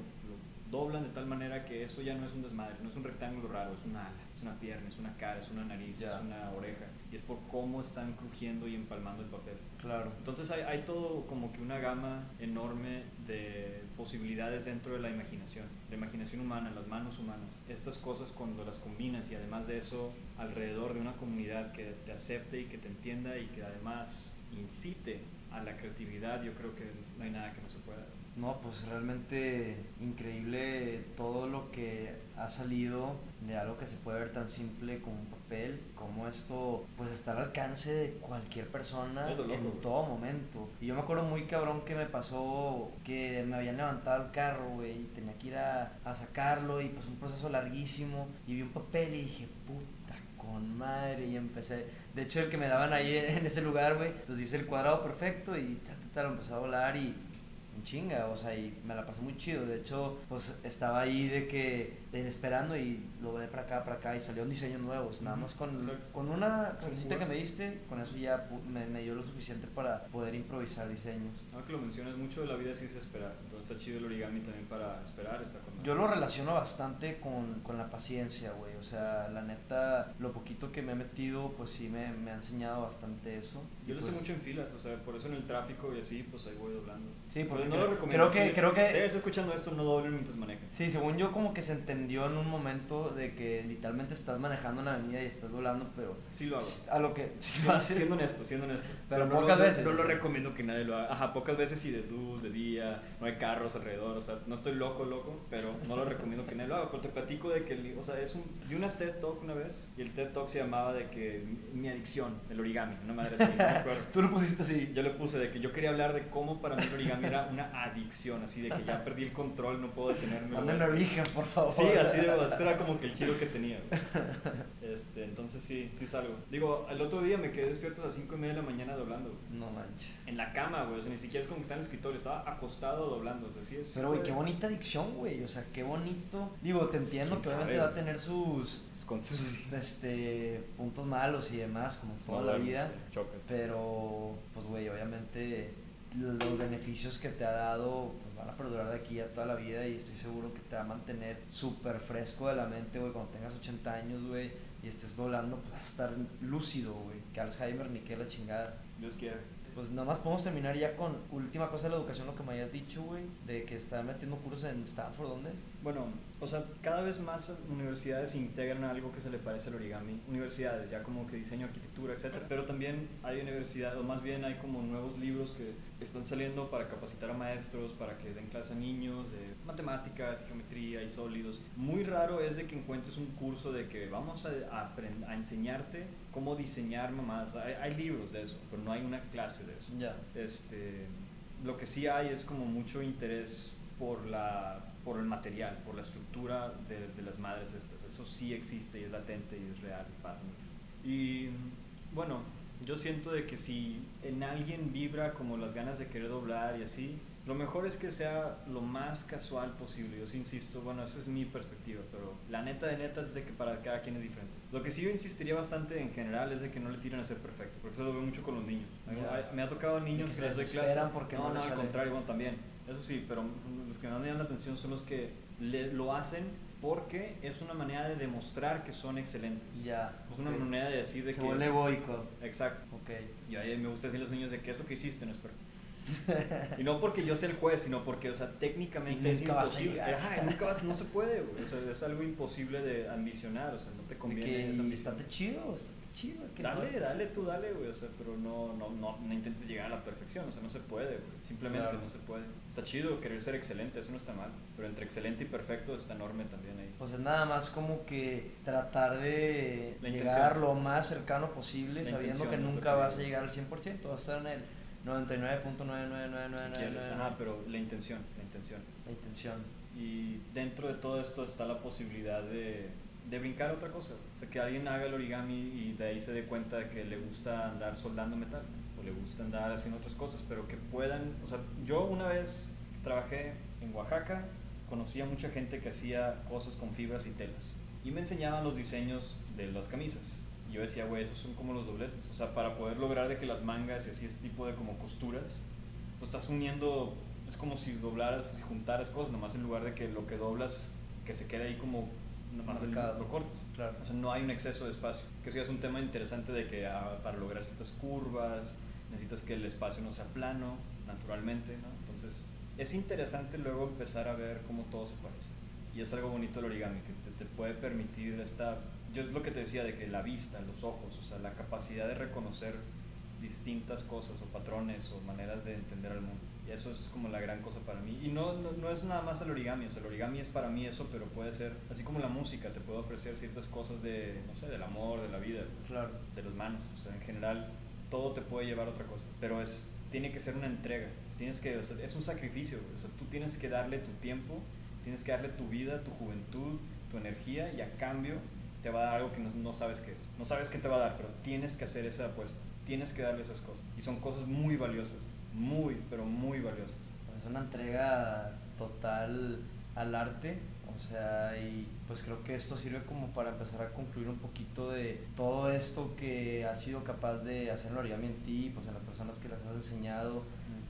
doblan de tal manera que eso ya no es un desmadre, no es un rectángulo raro, es una ala, es una pierna, es una cara, es una nariz, Ya. es una oreja, y es por cómo están crujiendo y empalmando el papel. Claro. Entonces hay, hay todo como que una gama enorme de posibilidades dentro de la imaginación, la imaginación humana, las manos humanas. Estas cosas cuando las combinas y además de eso alrededor de una comunidad que te acepte y que te entienda y que además incite a la creatividad, yo creo que no hay nada que no se pueda. No, pues realmente increíble todo lo que ha salido de algo que se puede ver tan simple como un papel, como esto pues está al alcance de cualquier persona loco, en todo momento. Y yo me acuerdo muy cabrón que me pasó que me habían levantado el carro, güey, y tenía que ir a, a sacarlo y pues un proceso larguísimo y vi un papel y dije, puta con madre y empecé, de hecho el que me daban ahí en ese lugar, güey, entonces hice el cuadrado perfecto y ta, ta, ta, lo empecé a volar y en chinga, o sea, y me la pasé muy chido. De hecho, pues estaba ahí de que esperando y lo volé para acá, para acá y salieron diseños nuevos. Nada Ujú, más con, con una jugar. que me diste, con eso ya me, me dio lo suficiente para poder improvisar diseños. Ahora que lo mencionas, mucho de la vida es esperar. Entonces está chido el origami también para esperar, está con Yo lo relaciono bastante con, con la paciencia, güey. O sea, la neta, lo poquito que me he metido, pues sí me, me ha enseñado bastante eso. Yo lo Y sé pues- mucho en filas, o sea, por eso en el tráfico y así, pues ahí voy doblando. Sí, porque Pero no creo- lo recomiendo. creo que- Si- creo que- Si estás escuchando esto, no doblen mientras manejen. Sí, según yo como que se en un momento de que literalmente estás manejando una avenida y estás volando, pero Sí lo hago. a lo que si Sí, lo haces, siendo honesto, siendo honesto. Pero no pocas lo- veces, No lo recomiendo que nadie lo haga. Ajá, pocas veces y de luz, de día, no hay carros alrededor, o sea, no estoy loco, loco, pero no lo recomiendo que nadie lo haga. Pero te platico de que, o sea, es un, vi una TED Talk una vez y el TED Talk se llamaba de que mi- adicción, el origami, una madre así, no me tú lo pusiste así. Yo le puse de que yo quería hablar de cómo para mí el origami era una adicción, así de que ya perdí el control, no puedo detenerme. Manden origen, por favor. Sí, así de ese era como que el giro que tenía. güey. Este, entonces sí, sí salgo. Digo, el otro día me quedé despierto a las 5 y media de la mañana doblando. güey. No manches. En la cama, güey. O sea, ni siquiera es como que está en el escritorio, estaba acostado doblando. O sea, sí es. Pero güey, qué bonita adicción, güey. O sea, qué bonito. Digo, te entiendo ¿Quién que obviamente va a tener sus, sus este, puntos malos y demás, como toda la Modernos, vida. sí. Pero, pues, güey, obviamente los beneficios que te ha dado van a perdurar de aquí a toda la vida y estoy seguro que te va a mantener súper fresco de la mente, güey, cuando tengas 80 años, güey, y estés doblando, pues vas a estar lúcido, güey, que Alzheimer ni que la chingada. Dios quiera. Pues nada más podemos terminar ya con última cosa de la educación, lo que me hayas dicho, güey, de que está metiendo cursos en Stanford, ¿dónde? Bueno, o sea, cada vez más universidades integran algo que se le parece al origami. Universidades, ya como que diseño, arquitectura, etcétera. Pero también hay universidades, o más bien hay como nuevos libros que están saliendo para capacitar a maestros, para que den clase a niños de matemáticas, geometría y sólidos. Muy raro es de que encuentres un curso de que vamos a, a, a enseñarte cómo diseñar mamás. Hay, hay libros de eso, pero no hay una clase de eso. Ya. Este, lo que sí hay es como mucho interés por, la, por el material, por la estructura de, de las madres estas. Eso sí existe y es latente y es real y pasa mucho. Y bueno, yo siento de que si en alguien vibra como las ganas de querer doblar y así, lo mejor es que sea lo más casual posible. Yo sí insisto, bueno, esa es mi perspectiva, pero la neta de neta es de que para cada quien es diferente. Lo que sí yo insistiría bastante en general es de que no le tiren a ser perfecto, porque eso lo veo mucho con los niños. Me ha tocado niños que les se doy clase. porque no, no no, al contrario, bueno, también. Eso sí, pero los que me llaman la atención son los que le- lo hacen porque es una manera de demostrar que son excelentes. Ya. Es una ok. manera de decir de Se que... vuelve egoico. Exacto. Ok. Y ahí me gusta decirle a los niños de que eso que hiciste no es perfecto. Y no porque yo sea el juez, sino porque, o sea, técnicamente es imposible. Ajá, nunca vas, no se puede, güey. O sea, es algo imposible de ambicionar, o sea, no te conviene esa estate chido, estate chido. no Dale, dale, tú dale, güey, o sea, pero no, no, no, no intentes llegar a la perfección, o sea, no se puede, güey, simplemente Claro. no se puede. Está chido querer ser excelente, eso no está mal, pero entre excelente y perfecto está enorme también ahí. Pues es nada más como que tratar de llegar lo más cercano posible, La sabiendo que nunca vas a llegar al 100%, vas a estar en el Si quieres, 99.99999. ajá, pero la intención, la intención. La intención. Y dentro de todo esto está la posibilidad de, de brincar a otra cosa. O sea, que alguien haga el origami y de ahí se dé cuenta de que le gusta andar soldando metal o le gusta andar haciendo otras cosas, pero que puedan. O sea, yo una vez trabajé en Oaxaca, conocí a mucha gente que hacía cosas con fibras y telas y me enseñaban los diseños de las camisas. Y yo decía, güey, esos son como los dobleces. O sea, para poder lograr de que las mangas y así este tipo de como costuras, pues estás uniendo, es como si doblaras, si juntaras cosas, nomás en lugar de que lo que doblas, que se quede ahí como, nomás Marcado. lo cortas. Claro. O sea, no hay un exceso de espacio. Que eso ya es un tema interesante de que ah, para lograr ciertas curvas, necesitas que el espacio no sea plano, naturalmente, ¿no? Entonces, es interesante luego empezar a ver cómo todo se parece. Y es algo bonito el origami, que te, te puede permitir esta... Yo es lo que te decía de que la vista, los ojos, o sea, la capacidad de reconocer distintas cosas o patrones o maneras de entender al mundo. Y eso es como la gran cosa para mí. Y no, no, no es nada más el origami, o sea, el origami es para mí eso, pero puede ser, así como la música, te puede ofrecer ciertas cosas de, no sé, del amor, de la vida, Claro. de las manos. O sea, en general, todo te puede llevar a otra cosa. Pero es, tiene que ser una entrega. Tienes que, o sea, es un sacrificio. O sea, tú tienes que darle tu tiempo, tienes que darle tu vida, tu juventud, tu energía y a cambio te va a dar algo que no, no sabes qué es. No sabes qué te va a dar, pero tienes que hacer esa apuesta. Tienes que darle esas cosas. Y son cosas muy valiosas. Muy, pero muy valiosas. Pues es una entrega total al arte, o sea, y pues creo que esto sirve como para empezar a concluir un poquito de todo esto que has sido capaz de hacer el origami en ti, pues en las personas que las has enseñado,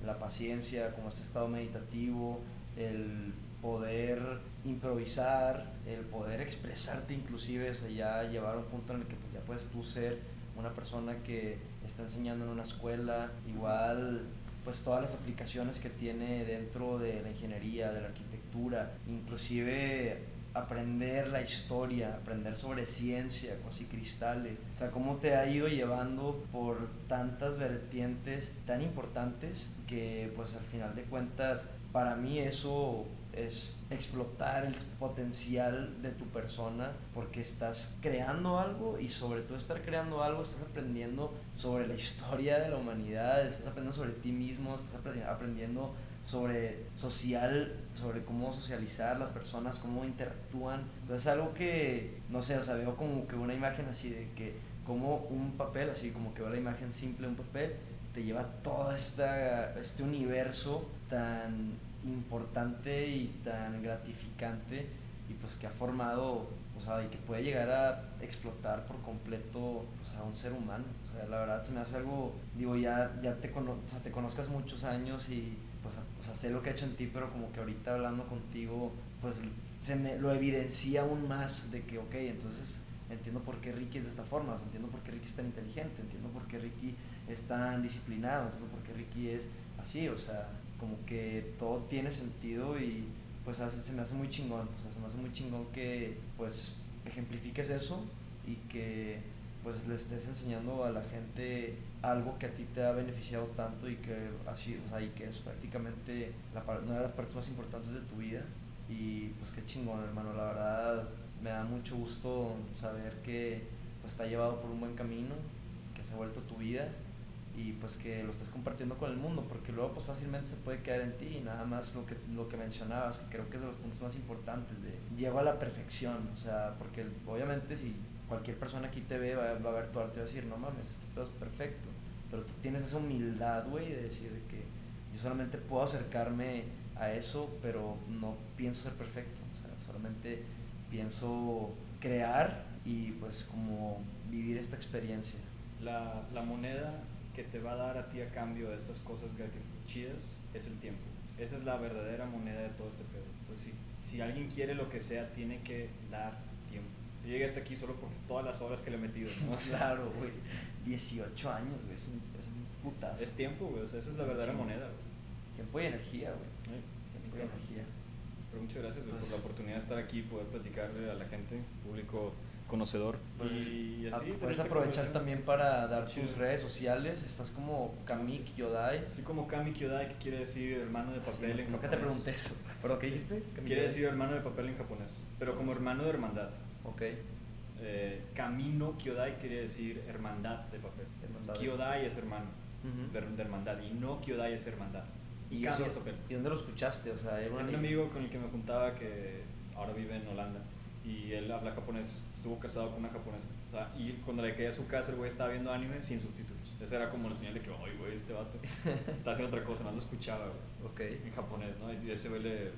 la paciencia, como este estado meditativo, el poder improvisar, el poder expresarte inclusive, o sea, ya llevar a un punto en el que pues ya puedes tú ser una persona que está enseñando en una escuela, igual pues todas las aplicaciones que tiene dentro de la ingeniería, de la arquitectura, inclusive aprender la historia, aprender sobre ciencia, cosas y cristales, o sea, cómo te ha ido llevando por tantas vertientes tan importantes que pues al final de cuentas para mí eso es explotar el potencial de tu persona porque estás creando algo y sobre todo estar creando algo estás aprendiendo sobre la historia de la humanidad, estás aprendiendo sobre ti mismo, estás aprendi- aprendiendo sobre social, sobre cómo socializar las personas, cómo interactúan. O sea, es algo que, no sé, o sea, veo como que una imagen así de que como un papel, así como que veo la imagen simple un papel, te lleva todo esta, este universo tan importante y tan gratificante y pues que ha formado, o sea, y que puede llegar a explotar por completo pues, a un ser humano. O sea, la verdad se me hace algo, digo, ya, ya te, cono o sea, te conozcas muchos años y pues, o sea, sé lo que ha hecho en ti, pero como que ahorita hablando contigo, pues se me lo evidencia aún más de que, ok, entonces entiendo por qué Ricky es de esta forma, o sea, entiendo por qué Ricky es tan inteligente, entiendo por qué Ricky es tan disciplinado, entiendo por qué Ricky es así, o sea, como que todo tiene sentido y pues hace- se me hace muy chingón, o sea, se me hace muy chingón que pues ejemplifiques eso y que pues le estés enseñando a la gente algo que a ti te ha beneficiado tanto y que así, o sea, y que es prácticamente la, una de las partes más importantes de tu vida. Y pues qué chingón, hermano, la verdad me da mucho gusto saber que pues te ha llevado por un buen camino, que se ha vuelto tu vida y pues que lo estés compartiendo con el mundo, porque luego pues fácilmente se puede quedar en ti y nada más lo que, lo que mencionabas, que creo que es de los puntos más importantes, de llego a la perfección, o sea, porque obviamente si cualquier persona aquí te ve va, va a ver tu arte y va a decir, no mames, este pedo es perfecto, pero tú tienes esa humildad, güey, de decir que yo solamente puedo acercarme a eso, pero no pienso ser perfecto, o sea, solamente pienso crear y pues como vivir esta experiencia. La, la moneda que te va a dar a ti a cambio de estas cosas chidas es el tiempo. Esa es la verdadera moneda de todo este pedo. Entonces, si, si alguien quiere lo que sea, tiene que dar tiempo. Yo llegué hasta aquí solo por todas las horas que le he metido. claro, güey. 18 años, güey. Es un, es un putazo. Es tiempo, güey. O sea, esa es la verdadera moneda, güey. Tiempo y energía, güey. Tiempo y energía. Pero muchas gracias por pues la oportunidad de estar aquí y poder platicarle a la gente, público conocedor. Pues, y así, puedes aprovechar también para dar tus redes sociales. Estás como Kamik Yodai. Sí, como Kamik Yodai, que quiere decir hermano de papel en japonés. te pregunté eso. ¿Pero qué dijiste? Quiere decir hermano de papel en japonés, pero como hermano de hermandad. Ok. Eh, Camino Kyodai quiere decir hermandad de papel. Kyodai es hermano de, hermandad y no Kyodai es hermandad. ¿Y, ¿Y dónde lo escuchaste? O sea, un amigo con el que me juntaba que ahora vive en Holanda y él habla japonés estuvo casado con una japonesa. y cuando le quedé a su casa, el güey estaba viendo anime sin subtítulos. Esa era como la señal de que, ay, güey, este vato está haciendo otra cosa, no lo escuchaba, güey. En japonés, ¿no? Y ese güey le.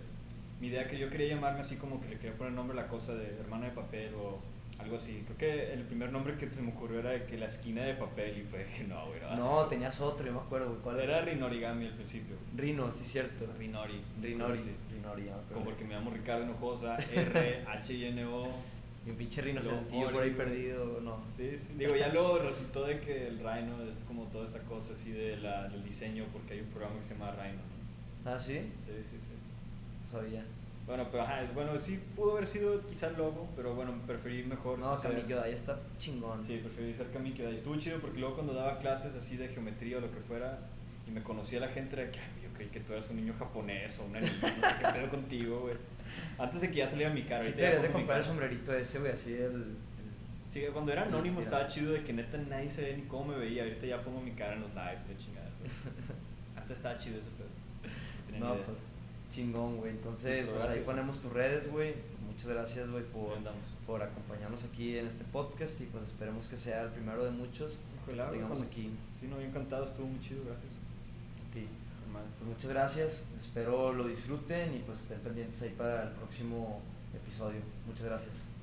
Mi idea que yo quería llamarme así como que le quería poner nombre a la cosa de hermano de papel o algo así. Creo que el primer nombre que se me ocurrió era de que la esquina de papel y fue que no, güey. No, tenías otro, yo me acuerdo, güey. ¿Cuál era? Rinorigami al principio. Rino, sí, cierto. Rinori. Rinori. Rinori, Como porque me llamo Ricardo Hinojosa, R-H-I-N-O. Y un pinche rinocerontillo por ahí perdido, no. Sí, sí. Digo, ya luego resultó de que el Rhino es como toda esta cosa así de la, del diseño, porque hay un programa que se llama Rhino. ¿Ah, sí? Sí, sí, sí. No sabía. Bueno, pero ajá, bueno, sí pudo haber sido quizá el logo, pero bueno, preferí mejor. No, Kamikyo ahí está chingón. Sí, preferí ser Kamikyo Estuvo chido porque luego cuando daba clases así de geometría o lo que fuera, y me conocía la gente, era que yo creí que tú eras un niño japonés o un niño, no sé qué pedo contigo, güey. Antes de que ya saliera mi cara. Sí, te deberías de comprar el sombrerito ese, güey, así el, Sí, cuando era anónimo estaba chido de que neta nadie se ve ni cómo me veía. Ahorita ya pongo mi cara en los lives, de chingada. Antes estaba chido ese pedo. No, pues chingón, güey. Entonces, pues, ahí ponemos tus redes, güey. Muchas gracias, güey, por, por acompañarnos aquí en este podcast y pues esperemos que sea el primero de muchos que tengamos aquí. Sí, no, bien encantado, estuvo muy chido, gracias. Pues muchas gracias, espero lo disfruten y pues estén pendientes ahí para el próximo episodio. Muchas gracias.